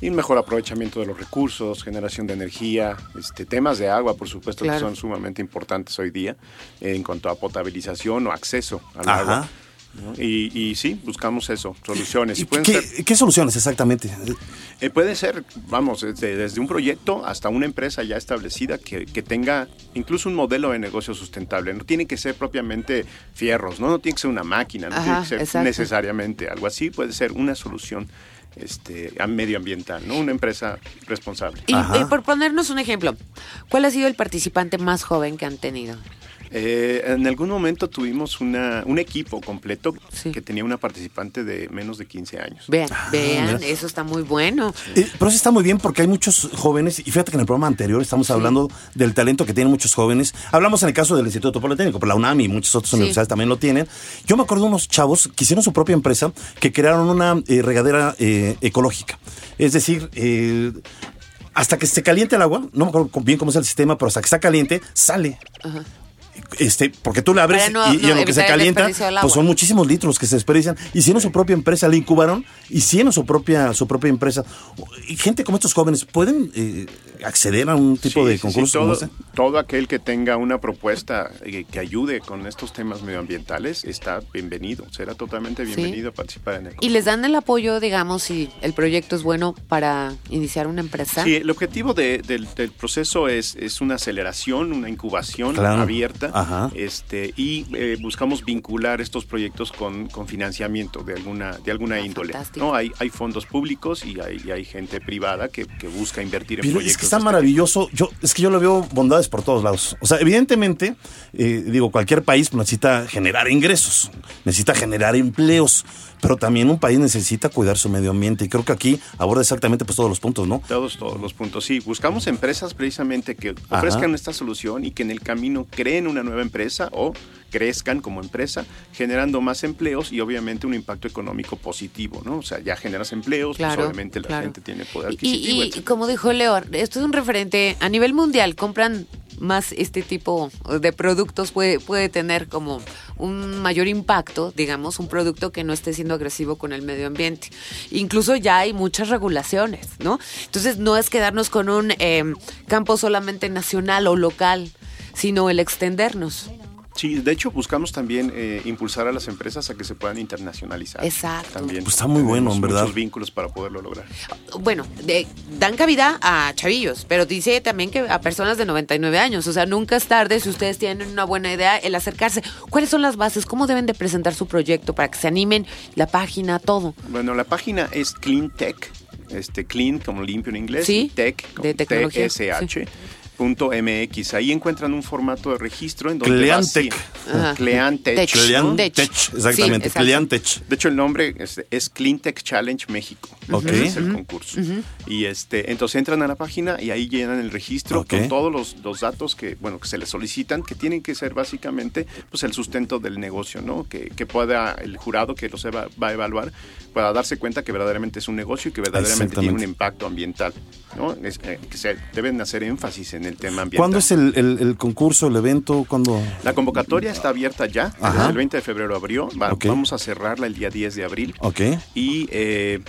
y un mejor aprovechamiento de los recursos, generación de energía, este, temas de agua, por supuesto, Claro. que son sumamente importantes hoy día eh, en cuanto a potabilización o acceso al Ajá. agua. ¿No? Y, y sí, buscamos eso, soluciones. ¿Qué, ser qué soluciones exactamente? eh, puede ser, vamos, desde, desde un proyecto hasta una empresa ya establecida que, que tenga incluso un modelo de negocio sustentable. No tiene que ser propiamente fierros, no, no tiene que ser una máquina, no Ajá, tiene que ser exacto. necesariamente algo así. Puede ser una solución este, a- medioambiental, ¿no? Una empresa responsable. Y, y por ponernos un ejemplo, ¿cuál ha sido el participante más joven que han tenido? Eh, en algún momento tuvimos una, un equipo completo que tenía una participante de menos de 15 años. Vean, vean, Ah, mira. eso está muy bueno. Eh, pero eso está muy bien porque hay muchos jóvenes, y fíjate que en el programa anterior estamos hablando del talento que tienen muchos jóvenes. Hablamos en el caso del Instituto Politécnico, pero la UNAM y muchas otras Sí. universidades también lo tienen. Yo me acuerdo de unos chavos que hicieron su propia empresa, que crearon una eh, regadera eh, ecológica. Es decir, eh, hasta que se caliente el agua, no me acuerdo bien cómo es el sistema, pero hasta que está caliente, sale. Este, porque tú la abres no- y, en lo que se calienta, pues son muchísimos litros que se desperdician. Hicieron su propia empresa, la incubaron, hicieron su propia, su propia empresa. Y gente como estos jóvenes, ¿pueden eh, acceder a un tipo Sí, de sí, sí, concurso como todo, este? todo aquel que tenga una propuesta eh, que ayude con estos temas medioambientales está bienvenido, será totalmente Sí. bienvenido a participar en el ¿Y les dan el apoyo, digamos, si el proyecto es bueno para iniciar una empresa? Sí, el objetivo de- del, del proceso es, es una aceleración, una incubación Claro. abierta, Ajá. este, y eh, buscamos vincular estos proyectos con, con financiamiento de alguna, de alguna índole. fantástico. ¿no? Hay, hay fondos públicos y hay, y hay gente privada que, que busca invertir en Pero proyectos. es que está maravilloso. Yo, es que yo le veo bondades por todos lados. O sea, evidentemente, eh, digo, cualquier país necesita generar ingresos, necesita generar empleos, pero también un país necesita cuidar su medio ambiente. Y creo que aquí aborda exactamente pues todos los puntos, ¿no? Todos, todos los puntos. Sí, buscamos empresas precisamente que Ajá. ofrezcan esta solución y que en el camino creen una nueva empresa o crezcan como empresa, generando más empleos y obviamente un impacto económico positivo, ¿no? O sea, ya generas empleos, Claro, pues obviamente la claro. gente tiene poder Y, adquisitivo. y- como dijo Leo, esto es un referente a nivel mundial. Compran más este tipo de productos, puede, puede tener como un mayor impacto, digamos, un producto que no esté siendo agresivo con el medio ambiente. Incluso ya hay muchas regulaciones, ¿no? Entonces no es quedarnos con un eh, campo solamente nacional o local, sino el extendernos. Sí, de hecho buscamos también eh, impulsar a las empresas a que se puedan internacionalizar. Exacto. También Pues está muy bueno, en verdad. Muchos vínculos para poderlo lograr. Bueno, de- dan cabida a chavillos, pero dice también que a personas de 99 años. O sea, nunca es tarde si ustedes tienen una buena idea el acercarse. ¿Cuáles son las bases? ¿Cómo deben de presentar su proyecto para que se animen? La página, todo. Bueno, la página es Clean Tech, este clean como limpio en inglés, Sí, tech como de tecnología, TSH. MX. Ahí encuentran un formato de registro en donde Cleantech. Cleantech. Cleantech, exactamente, Sí. Cleantech. De hecho, el nombre es, es Clean Tech Challenge México. Ok. Ese Es el concurso. Y este, entonces entran a la página y ahí llenan el registro con todos los, los datos que, bueno, que se les solicitan, que tienen que ser básicamente pues el sustento del negocio, ¿no? Que, que pueda el jurado que los va, va a evaluar pueda darse cuenta que verdaderamente es un negocio y que verdaderamente tiene un impacto ambiental, ¿no? Es, eh, que se deben hacer énfasis en el tema ambiental. ¿Cuándo es el, el- el concurso, el evento? ¿Cuándo? La convocatoria está abierta ya, Ajá. desde el 20 de febrero abrió, Va- vamos a cerrarla el día 10 de abril. Ok. Y eh,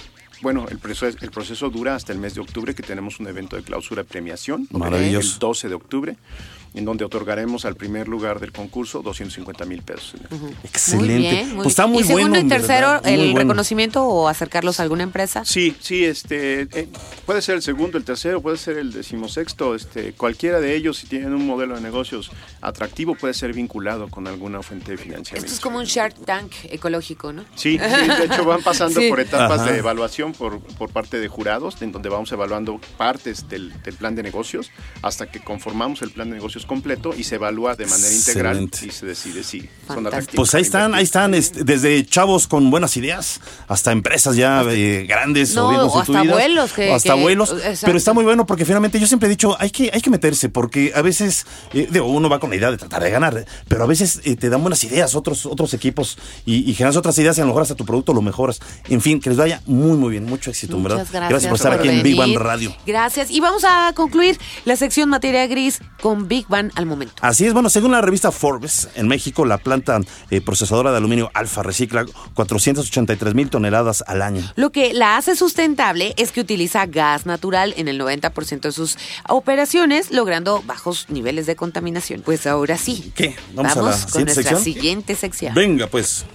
bueno, el proceso, el proceso dura hasta el mes de octubre, que tenemos un evento de clausura premiación. Maravilloso. El 12 de octubre, en donde otorgaremos al primer lugar del concurso 250 mil pesos. Excelente. Muy bien. muy pues está muy ¿Y segundo bueno. y tercero, el bueno. reconocimiento o acercarlos a alguna empresa? Sí, sí, este, eh, puede ser el segundo, el tercero, puede ser el decimosexto, este, cualquiera de ellos, si tienen un modelo de negocios atractivo, puede ser vinculado con alguna fuente de financiamiento. Esto es como un Shark Tank ecológico, ¿no? Sí, sí, de hecho van pasando Sí. por etapas Ajá. de evaluación por, por parte de jurados, en donde vamos evaluando partes del, del plan de negocios hasta que conformamos el plan de negocios completo y se evalúa de manera integral Excelente. y se decide si son Fantástico. atractivos. Pues ahí están, ahí están, este, desde chavos con buenas ideas hasta empresas ya eh, grandes No, o bien o hasta constituidas. abuelos que- o hasta que- abuelos. exacto. Pero está muy bueno porque finalmente yo siempre he dicho, hay que, hay que meterse porque a veces, eh, digo, uno va con la idea de tratar de ganar, pero a veces eh, te dan buenas ideas otros, otros equipos y, y generas otras ideas y a lo mejor hasta tu producto lo mejoras. En fin, que les vaya muy, muy bien. Mucho éxito, ¿verdad? Gracias, por estar aquí en Big Bang venir. Radio. Gracias. Y vamos a concluir la sección materia gris con Big Bang al momento. Así es, bueno, según la revista Forbes, en México la planta eh, procesadora de aluminio Alfa recicla 483 mil toneladas al año. Lo que la hace sustentable es que utiliza gas natural en el 90% de sus operaciones, logrando bajos niveles de contaminación. Pues ahora sí. ¿Qué? ¿Vamos a la con siguiente nuestra sección? siguiente sección. Venga, pues.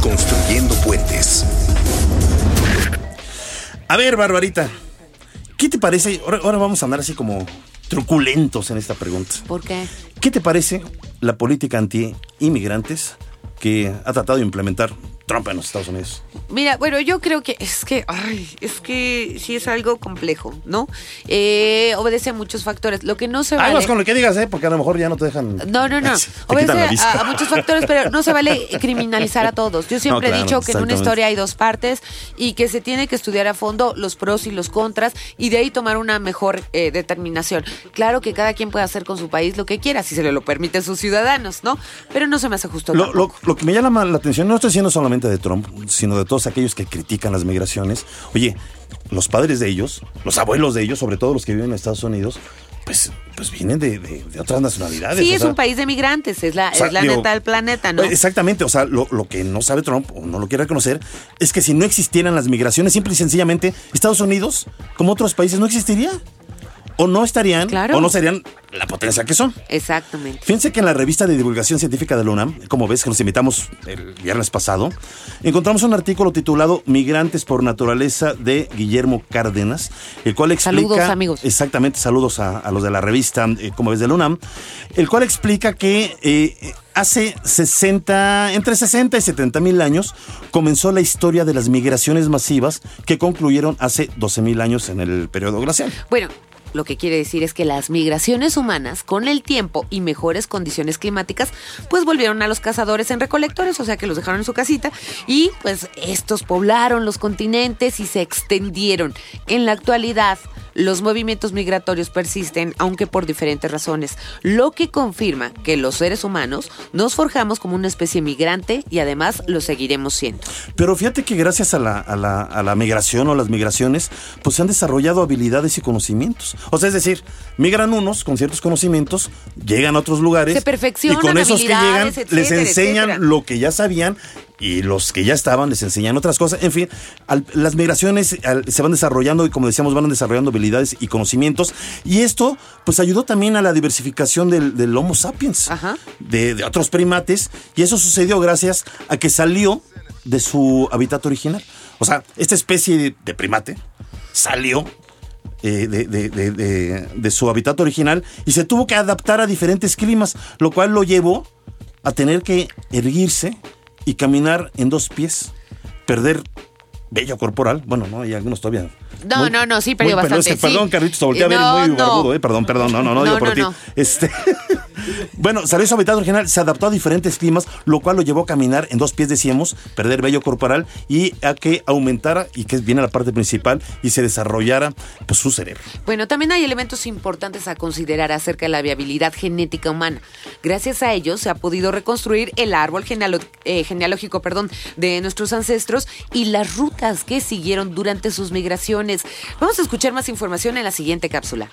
Construyendo puentes. A ver, Barbarita, ¿qué te parece? Ahora, ahora vamos a andar así como truculentos en esta pregunta. ¿Por qué? ¿Qué te parece la política anti-inmigrantes que ha tratado de implementar Trump en los Estados Unidos? Mira, bueno, yo creo que es que, ay, es que sí es algo complejo, ¿no? Eh, obedece a muchos factores. Lo que no se vale. Aguas con lo que digas, ¿eh? Porque a lo mejor ya no te dejan. No, no, no. Obedece a, a muchos factores, pero no se vale criminalizar a todos. Yo siempre No, claro, he dicho que en una historia hay dos partes y que se tiene que estudiar a fondo los pros y los contras y de ahí tomar una mejor eh, determinación. Claro que cada quien puede hacer con su país lo que quiera, si se le lo permiten sus ciudadanos, ¿no? Pero no se me hace justo. Lo, lo- lo que me llama la atención, no estoy diciendo solamente solamente de Trump, sino de todos aquellos que critican las migraciones. Oye, los padres de ellos, los abuelos de ellos, sobre todo los que viven en Estados Unidos, pues, pues vienen de, de- de otras nacionalidades. Sí, o es sea, un país de migrantes, es la, o sea, es la digo, neta del planeta, ¿no? Exactamente, o sea, lo, lo que no sabe Trump o no lo quiere reconocer es que si no existieran las migraciones, simple y sencillamente, Estados Unidos, como otros países, no existiría. O no estarían, Claro. o no serían la potencia que son. Exactamente. Fíjense que en la revista de divulgación científica de la UNAM, como ves que nos invitamos el viernes pasado, encontramos un artículo titulado Migrantes por naturaleza de Guillermo Cárdenas, el cual explica... Saludos, amigos. Exactamente, saludos a, a los de la revista, eh, como ves de la UNAM, el cual explica que eh, hace 60, entre 60 y 70 mil años, comenzó la historia de las migraciones masivas que concluyeron hace 12 mil años en el periodo glacial. Bueno, lo que quiere decir es que las migraciones humanas, con el tiempo y mejores condiciones climáticas, pues volvieron a los cazadores en recolectores, o sea que los dejaron en su casita, y pues estos poblaron los continentes y se extendieron. En la actualidad, los movimientos migratorios persisten, aunque por diferentes razones, lo que confirma que los seres humanos nos forjamos como una especie migrante y además lo seguiremos siendo. Pero fíjate que gracias a la, a la- a la migración o las migraciones, pues se han desarrollado habilidades y conocimientos. O sea, es decir, migran unos con ciertos conocimientos, llegan a otros lugares. Se perfeccionan Y con esos que llegan, les enseñan etcétera. lo que ya sabían y los que ya estaban les enseñan otras cosas. En fin, al- las migraciones al- se van desarrollando y como decíamos, van desarrollando habilidades y conocimientos. Y esto, pues ayudó también a la diversificación del, del Homo sapiens, de, de otros primates. Y eso sucedió gracias a que salió de su hábitat original. O sea, esta especie de primate salió eh, de, de- de- de- su hábitat original y se tuvo que adaptar a diferentes climas, lo cual lo llevó a tener que erguirse y caminar en dos pies, perder vello corporal. Bueno, no, hay algunos todavía. No, Muy- no, no, sí perdió bastante. Perdón, sí. Carlitos, te volteé a ver No, muy no. barbudo, eh. Perdón, perdón, no, no, no, digo No, por no, ti. Este, bueno, salió de su hábitat original, se adaptó a diferentes climas, lo cual lo llevó a caminar en dos pies, decíamos, perder vello corporal y a que aumentara, y que viene la parte principal, y se desarrollara pues, su cerebro. Bueno, también hay elementos importantes a considerar acerca de la viabilidad genética humana. Gracias a ellos se ha podido reconstruir el árbol eh, genealógico perdón, de nuestros ancestros y las rutas que siguieron durante sus migraciones. Vamos a escuchar más información en la siguiente cápsula.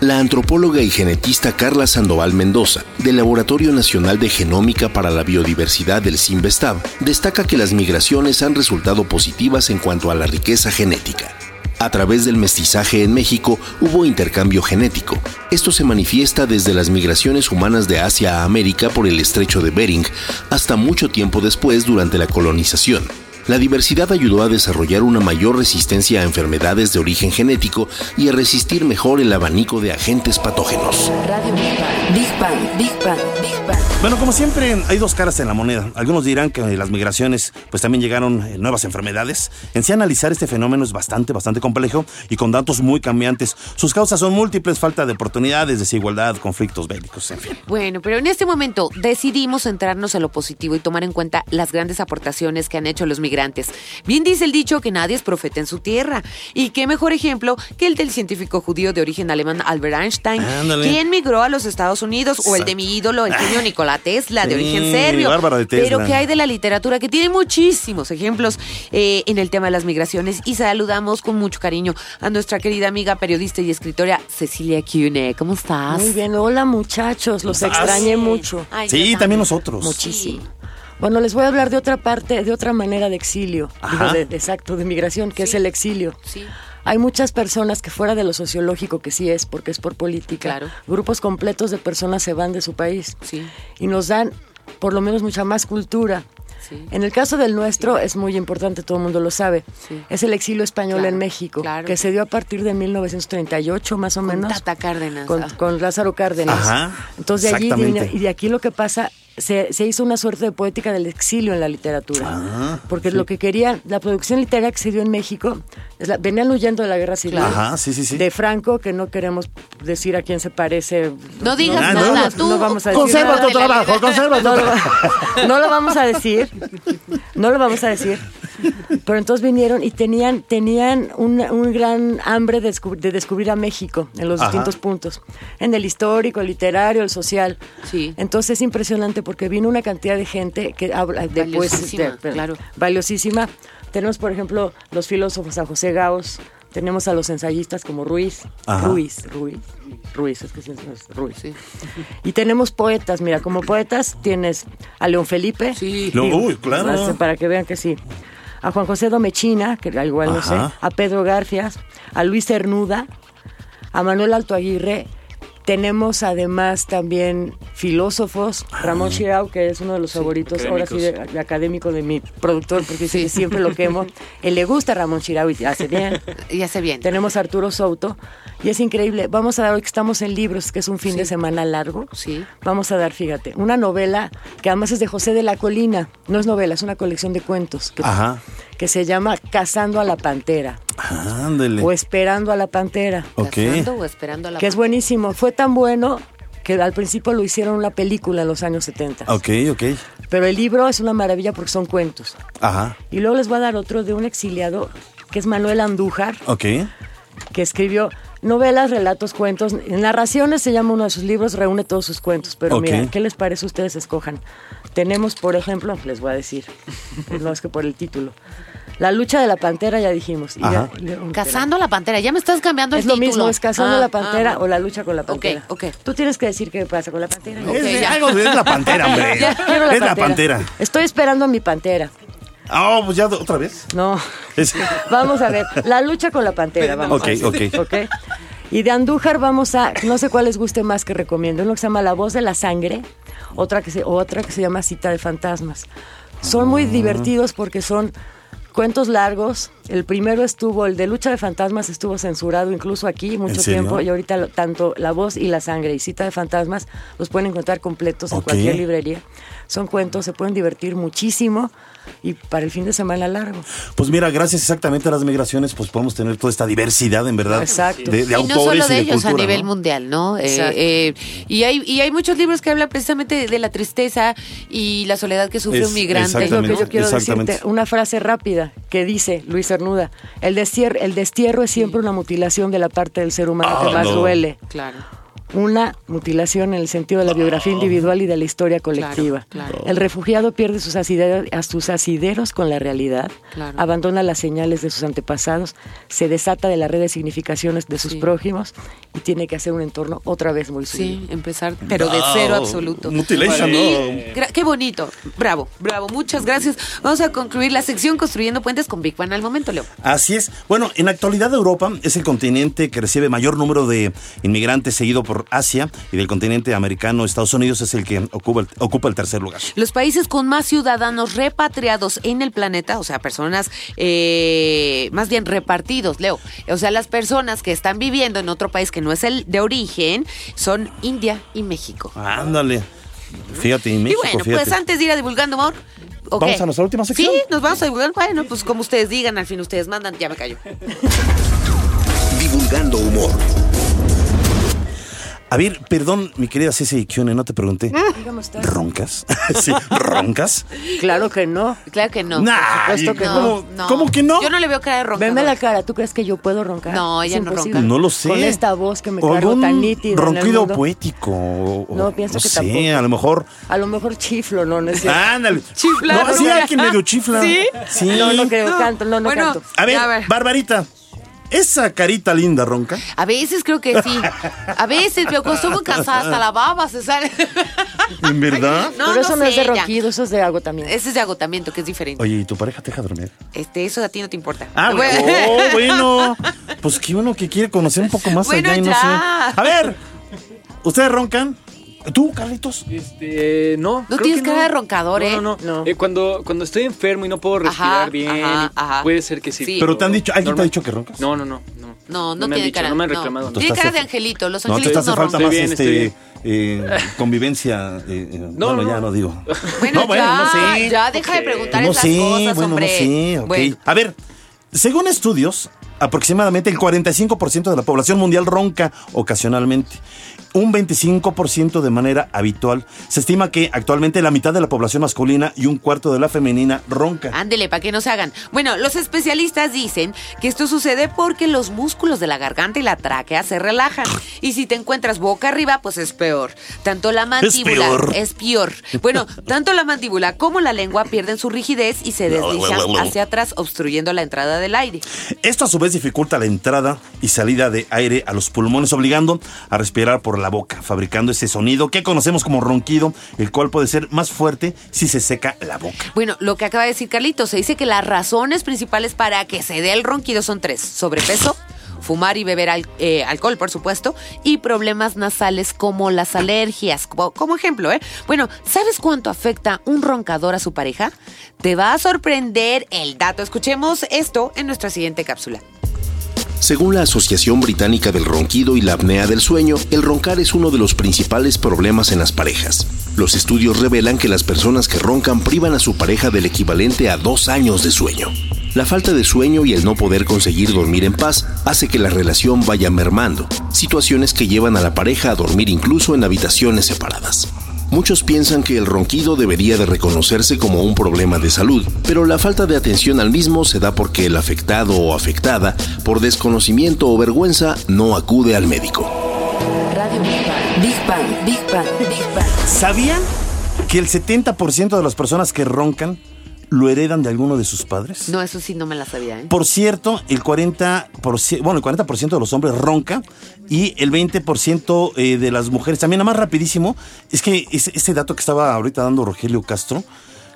La antropóloga y genetista Carla Sandoval Mendoza, del Laboratorio Nacional de Genómica para la Biodiversidad del CIMBESTAB, destaca que las migraciones han resultado positivas en cuanto a la riqueza genética. A través del mestizaje en México hubo intercambio genético. Esto se manifiesta desde las migraciones humanas de Asia a América por el estrecho de Bering hasta mucho tiempo después durante la colonización. La diversidad ayudó a desarrollar una mayor resistencia a enfermedades de origen genético y a resistir mejor el abanico de agentes patógenos. Radio Big Bang, Big Bang, Big Bang, Big Bang. Bueno, como siempre, hay dos caras en la moneda. Algunos dirán que las migraciones, pues también llegaron eh, nuevas enfermedades. En sí, analizar este fenómeno es bastante, bastante complejo y con datos muy cambiantes. Sus causas son múltiples, falta de oportunidades, desigualdad, conflictos bélicos, en fin. Bueno, pero en este momento decidimos centrarnos en lo positivo y tomar en cuenta las grandes aportaciones que han hecho los migrantes. Bien dice el dicho que nadie es profeta en su tierra. Y qué mejor ejemplo que el del científico judío de origen alemán Albert Einstein, Ándale. quien migró a los Estados Unidos, o el de mi ídolo, el genio Nikola Tesla, de Sí, origen serbio. Bárbara de Tesla. Pero que hay de la literatura que tiene muchísimos ejemplos eh, en el tema de las migraciones. Y saludamos con mucho cariño a nuestra querida amiga periodista y escritora Cecilia Cune. ¿Cómo estás? Muy bien, hola muchachos, los extrañé mucho. Ay, Sí, también nosotros. Muchísimo. Bueno, les voy a hablar de otra parte, de otra manera de exilio, digo, de, de- exacto, de migración, que es el exilio. Sí. Hay muchas personas que fuera de lo sociológico, que sí es, porque es por política, Claro. grupos completos de personas se van de su país Sí. y nos dan por lo menos mucha más cultura. Sí. En el caso del nuestro es muy importante, todo el mundo lo sabe. Sí. Es el exilio español Claro, en México, claro. que se dio a partir de 1938 más o Con menos. Tata Cárdenas. Con, Ah. con Lázaro Cárdenas. Ajá, Entonces de allí y de aquí lo que pasa, se, se hizo una suerte de poética del exilio en la literatura. Ah, porque lo que querían, la producción literaria que se dio en México, es la- venían huyendo de la guerra civil. Ajá, sí, sí, sí. De Franco, que no queremos decir a quién se parece. No digas nada, no, tú. no vamos a decir Conserva nada tu trabajo, conserva tu trabajo. no lo vamos a decir. No lo vamos a decir. Pero entonces vinieron y tenían, tenían un, un gran hambre de, descub- de descubrir a México en los Ajá. distintos puntos. En el histórico, el literario, el social. Sí. Entonces es impresionante porque vino una cantidad de gente que habla de pues, Valiosísima, de- claro. valiosísima. Tenemos, por ejemplo, los filósofos a José Gauss, tenemos a los ensayistas como Ruiz, Ajá. Ruiz, Ruiz, Ruiz, es que es Ruiz. Y tenemos poetas, mira, como poetas tienes a León Felipe. Sí. Lo- uy, claro. Para que vean que sí. A Juan José Domechina, que al igual no sé, a Pedro Garfias, a Luis Cernuda, a Manuel Alto Aguirre. Tenemos además también filósofos, Ramón Chirau, que es uno de los favoritos, ahora sí, de, de académico de mi productor, porque dice que siempre lo quemo. Él le gusta Ramón Chirau y hace bien. Y hace bien. Tenemos a Arturo Souto, y es increíble. Vamos a dar, hoy que estamos en libros, que es un fin de semana largo, Sí. vamos a dar, fíjate, una novela que además es de José de la Colina. No es novela, es una colección de cuentos que, Ajá. Que se llama Cazando a la Pantera Ándele. o Esperando a la Pantera, Ok. Cazando o esperando a la que es buenísimo. Fue tan bueno que al principio lo hicieron una película en los años 70. Ok, ok. Pero el libro es una maravilla porque son cuentos. Ajá. Y luego les voy a dar otro de un exiliado que es Manuel Andújar, Ok. que escribió novelas, relatos, cuentos. En narraciones se llama uno de sus libros, reúne todos sus cuentos. Pero Ok. mira, ¿qué les parece? Ustedes escojan. Tenemos, por ejemplo, les voy a decir, pues no es que por el título. La lucha de la pantera, ya dijimos. Y ya- Cazando a la pantera. Ya me estás cambiando Es el lo título. mismo, es cazando Ah, la pantera ah, o la lucha con la pantera. Ok, ok. Tú tienes que decir qué pasa con la pantera. Ok, Es, ya. algo de es la pantera, hombre. Ya, quiero la es la pantera. Estoy esperando a mi pantera. Ah, pues ya otra vez. No. Es- Vamos a ver, la lucha con la pantera, vamos. Ok, a ver. ok. Y de Andújar vamos a, no sé cuál les guste más que recomiendo, uno que se llama La voz de la sangre, otra que se, otra que se llama Cita de fantasmas. Son muy Ah. divertidos porque son cuentos largos. El primero estuvo, el de Lucha de Fantasmas estuvo censurado incluso aquí mucho tiempo y ahorita lo- tanto La voz y la sangre y Cita de fantasmas los pueden encontrar completos en cualquier librería. Son cuentos, se pueden divertir muchísimo y para el fin de semana largo. Pues mira, gracias exactamente a las migraciones, pues podemos tener toda esta diversidad, en verdad, Exacto. de, de y autores no solo y de ellos cultura. a nivel ¿no? mundial, ¿no? Eh, eh, y, hay, y hay muchos libros que hablan precisamente de, la tristeza y la soledad que sufre Es- un migrante. Es lo que yo quiero exactamente. decirte. Una frase rápida que dice Luis Cernuda. El destierro, el destierro es siempre una mutilación de la parte del ser humano que Ah, más no. duele. Claro. Una mutilación en el sentido de la biografía individual y de la historia colectiva. claro. El refugiado pierde sus asideros, a sus asideros con la realidad, Claro. abandona las señales de sus antepasados, se desata de la red de significaciones de sus Sí. prójimos y tiene que hacer un entorno otra vez muy suyo. Sí, empezar, pero de cero absoluto. Mutilation, ¿no? qué bonito. Bravo, bravo. Muchas gracias. Vamos a concluir la sección Construyendo Puentes con Big Bang al momento, Leo. Así es. Bueno, en la actualidad Europa es el continente que recibe mayor número de inmigrantes, seguido por Asia, y del continente americano, Estados Unidos es el que ocupa el, ocupa el tercer lugar. Los países con más ciudadanos repatriados en el planeta, o sea, personas eh, más bien repartidos, Leo. O sea, las personas que están viviendo en otro país que no es el de origen son India y México. Ándale. Fíjate, en México, y bueno, fíjate. pues antes de ir a divulgando amor. ¿o ¿Vamos a nuestra última sección? Sí, nos vamos a divulgar. Bueno, pues como ustedes digan, al fin ustedes mandan, ya me callo. Divulgando humor. A ver, perdón, mi querida Ceci Kione, no te pregunté. Dígame usted. ¿Roncas? sí, ¿roncas? Claro que no. Claro que no. Nah, Por supuesto que no, ¿cómo, no. cómo que no? Yo no le veo cara de ronca. Veme la cara, ¿tú crees que yo puedo roncar? No, ella no ronca. No lo sé. Con esta voz que me cargo tan nítida. ronquido poético. o- No, pienso no que sé, tampoco. a lo mejor. A lo mejor chiflo, no, no es cierto. Ándale. Chiflar, No, sí, quien medio chifla. ¿Sí? Sí. No, no creo, canto, no, no Bueno, canto. A ver, Ya, a ver. Barbarita, esa carita linda ronca. A veces creo que sí. A veces, pero cuando estoy muy cansada, hasta la baba se sale. ¿En verdad? No, Pero eso no, sé, es de ronquido, eso es de agotamiento. Ese es de agotamiento, que es diferente. Oye, ¿y tu pareja te deja dormir? Este, eso a ti no te importa. Ah, Bueno. oh, bueno. Pues que uno que quiere conocer un poco más Bueno, allá y no ya. sé. A ver, ¿ustedes roncan? ¿Tú, Carlitos? Este, no. No creo tienes que cara de roncador, ¿eh? No, no, no. No. Eh, cuando, cuando estoy enfermo y no puedo respirar Ajá, bien, ajá, y ajá. puede ser que sí. Sí. Pero te han dicho, ¿alguien te ha dicho que roncas? No, no, no. No, No, no, me han tiene dicho, cara. No me han no. reclamado. Tiene cara de angelito. Los No, te angelitos hace no, falta roncan. más Estoy bien, este eh, convivencia. eh, eh, No, bueno, no. ya no digo. Bueno, no, bueno, ya, no sé. ya deja de preguntar no esas sé, cosas, bueno, hombre. no sé. A ver, según estudios, aproximadamente el 45% de la población mundial ronca ocasionalmente. Un 25% de manera habitual. Se estima que actualmente la mitad de la población masculina y un cuarto de la femenina ronca. Ándele, para que no se hagan. Bueno, los especialistas dicen que esto sucede porque los músculos de la garganta y la tráquea se relajan. Y si te encuentras boca arriba, pues es peor. Tanto la mandíbula peor. es peor. Bueno, tanto la mandíbula como la lengua pierden su rigidez y se deslizan hacia atrás, obstruyendo la entrada del aire. Esto a su vez dificulta la entrada y salida de aire a los pulmones, obligando a respirar por la boca, fabricando ese sonido que conocemos como ronquido, el cual puede ser más fuerte si se seca la boca. Bueno, lo que acaba de decir Carlitos, se dice que las razones principales para que se dé el ronquido son tres. Sobrepeso, fumar y beber eh, alcohol, por supuesto, y problemas nasales como las alergias, como, como ejemplo, ¿eh? Bueno, ¿sabes cuánto afecta un roncador a su pareja? Te va a sorprender el dato. Escuchemos esto en nuestra siguiente cápsula. Según la Asociación Británica del Ronquido y la Apnea del Sueño, el roncar es uno de los principales problemas en las parejas. Los estudios revelan que las personas que roncan privan a su pareja del equivalente a dos años de sueño. La falta de sueño y el no poder conseguir dormir en paz hace que la relación vaya mermando, situaciones que llevan a la pareja a dormir incluso en habitaciones separadas. Muchos piensan que el ronquido debería de reconocerse como un problema de salud, pero la falta de atención al mismo se da porque el afectado o afectada, por desconocimiento o vergüenza, no acude al médico. Radio Big Bang. Big Bang, Big Bang, Big Bang. ¿Sabían que el 70% de las personas que roncan lo heredan de alguno de sus padres? No, eso sí no me la sabía, ¿eh? Por cierto, el 40%, bueno, el 40% de los hombres ronca y el 20% eh, de las mujeres. También, nada más rapidísimo, es que ese, ese dato que estaba ahorita dando Rogelio Castro,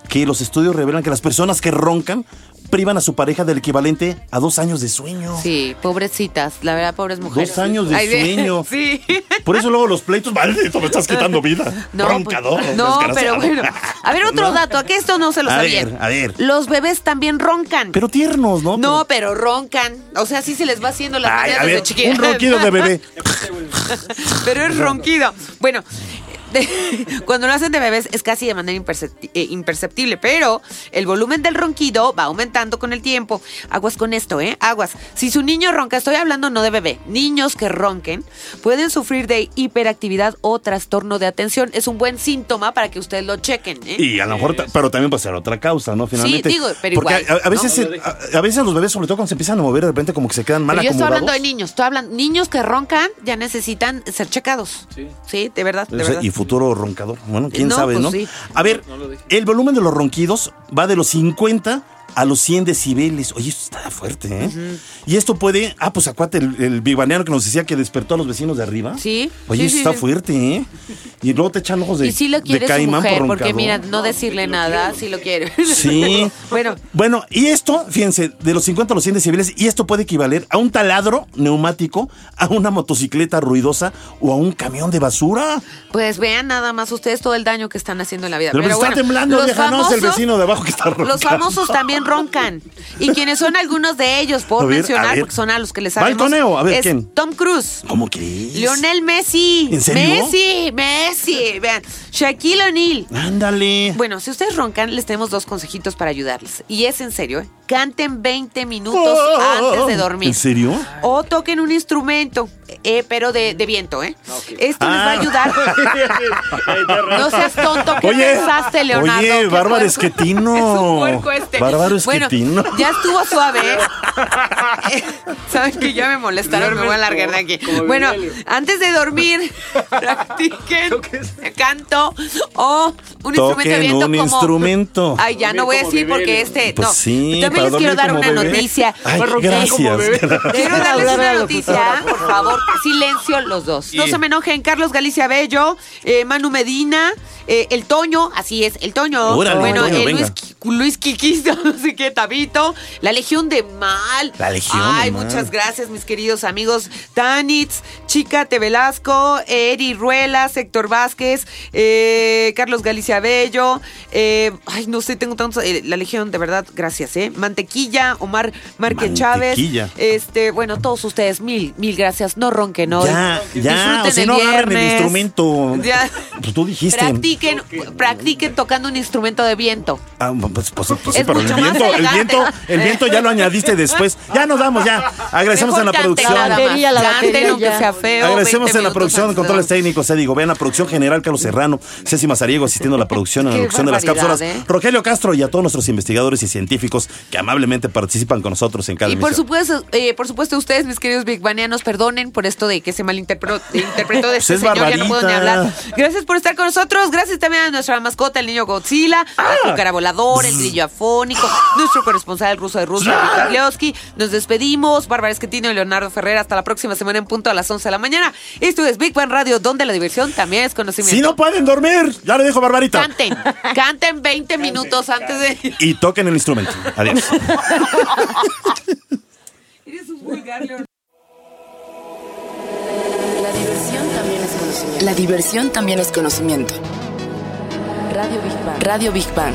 que los estudios revelan que las personas que roncan privan a su pareja del equivalente a dos años de sueño. Sí, pobrecitas, la verdad, pobres mujeres. Dos años de Ay, sueño. Sí. Por eso luego los pleitos, maldito, me estás quitando vida. No, Roncador. pues, no, pero bueno. A ver, otro ¿No? dato, a que esto no se lo A sabían. ver, a ver. Los bebés también roncan. Pero tiernos, ¿no? No, pero roncan. O sea, sí se les va haciendo las Ay, a desde ver, chiquitas. un ronquido de bebé. pero es ronquido. Bueno, cuando lo hacen de bebés es casi de manera impercepti- eh, imperceptible, pero el volumen del ronquido va aumentando con el tiempo. Aguas con esto, ¿eh? Aguas. Si su niño ronca, estoy hablando no de bebé, niños que ronquen pueden sufrir de hiperactividad o trastorno de atención. Es un buen síntoma para que ustedes lo chequen, ¿eh? Y a lo mejor, pero también puede ser otra causa, ¿no? Finalmente. digo, pero Porque igual, a, a veces, ¿no? se- a, a veces los bebés, sobre todo cuando se empiezan a mover, de repente como que se quedan mal Pero yo estoy hablando de niños, estoy hablando niños que roncan ya necesitan ser checados. Sí, de verdad, de verdad. y futuro roncador. Bueno, quién No, sabe, pues ¿no? sí. A ver, el volumen de los ronquidos va de los 50 a los 100 decibeles. Oye, esto está fuerte, ¿eh? Y esto puede. Ah, pues acuate el, el que nos decía que despertó a los vecinos de arriba. Sí. Oye, sí, eso sí, está sí. fuerte, ¿eh? Y luego te echan ojos de, Y sí lo de quiere su caimán mujer, por porque mira, no decirle nada, sí lo quiere. Sí. bueno, Bueno, y esto, fíjense, de los 50 a los 100 decibeles, y esto puede equivaler a un taladro neumático, a una motocicleta ruidosa o a un camión de basura. pues vean nada más ustedes todo el daño que están haciendo en la vida. Pero, Pero está bueno, temblando, vieja, no es el vecino de abajo que está roncando. Los famosos también roncan. Y quienes son algunos de ellos, ver, a mencionar, porque son a los que les ¿Va el sabemos. coneo? A ver, es ¿quién? Tom Cruise. ¿Cómo crees? Lionel Messi. ¿En serio? Messi, Messi. Vean, Shaquille O'Neal. Ándale. Bueno, si ustedes roncan, les tenemos dos consejitos para ayudarles. Y es en serio, ¿eh? Canten 20 minutos antes de dormir. Oh, ¿En serio? O toquen un instrumento, eh, pero de, de viento, ¿eh? Esto les va a Ah. ayudar. no seas tonto, ¿qué Oye, pensaste, Leonardo? oye, ¿Qué Bárbaro puerco? Esquetino. Es un puerco este. Bueno, Esquetino. ya estuvo suave, ¿eh? Saben que ya me molestaron, me voy a largar de aquí. Bueno, antes de dormir, practiquen canto o un instrumento de viento un como... instrumento. Ay, ya no voy a decir porque este... Pues no, sí, también les quiero dar una bebé. noticia. Ay, gracias. Quiero darles una noticia, por favor. Silencio los dos. No se me enojen. Carlos Galicia Bello, eh, Manu Medina, eh, el Toño, así es, el Toño. Órale, bueno, Toño, eh. Luis, Luis Quiquista, sé qué, Tabito, la Legión de Mal. La Legión Ay, de Mal. muchas gracias, mis queridos amigos. Tanitz, Chica Te Velasco, Eri Ruelas, Héctor Vázquez, eh, Carlos Galicia Bello. eh, ay, no sé, tengo tantos. eh, la Legión, de verdad, gracias, ¿eh? Mantequilla, Omar Márquez Chávez. Mantequilla. Este, bueno, todos ustedes, mil, mil gracias. No ronquen hoy. Ya, ya, o sea, que no agarren el instrumento. Ya. Pues tú dijiste. Practiquen, practiquen tocando un instrumento de viento. Ah, pues, pues pues Es mucho viento, el viento, el viento ya lo añadiste después. Ya nos vamos, ya. Agradecemos en la producción. batería, la batería sea feo. Agradecemos 20 en la producción, de controles técnicos, digo, vean la producción general, Carlos Serrano, Ceci Mazariego asistiendo a la producción, en la producción de las cápsulas, ¿eh? Rogelio Castro y a todos nuestros investigadores y científicos que amablemente participan con nosotros en cada Y por supuesto, eh, por supuesto, ustedes, mis queridos Big Banianos, perdonen por esto de que se malinterpretó interpretó de este Pues es señor, ya no puedo ni barbarita. hablar. Gracias por estar con nosotros. Gracias también a nuestra mascota, el niño Godzilla, Ah. el cucara volador, el grillo afónico, nuestro corresponsal ruso de Rusia, Víctor Leoski. Nos despedimos. Bárbara Esquetino y Leonardo Ferrer. Hasta la próxima semana en punto a las 11 de la mañana. Esto es Big Bang Radio, donde la diversión también es conocimiento. Si no pueden dormir, ya le dejo Barbarita. Canten, canten 20 minutos antes de. Y toquen el instrumento. Adiós. Eres un vulgar, Leonardo. La diversión también es conocimiento. La diversión también es conocimiento. Radio Big Bang. Radio Big Bang.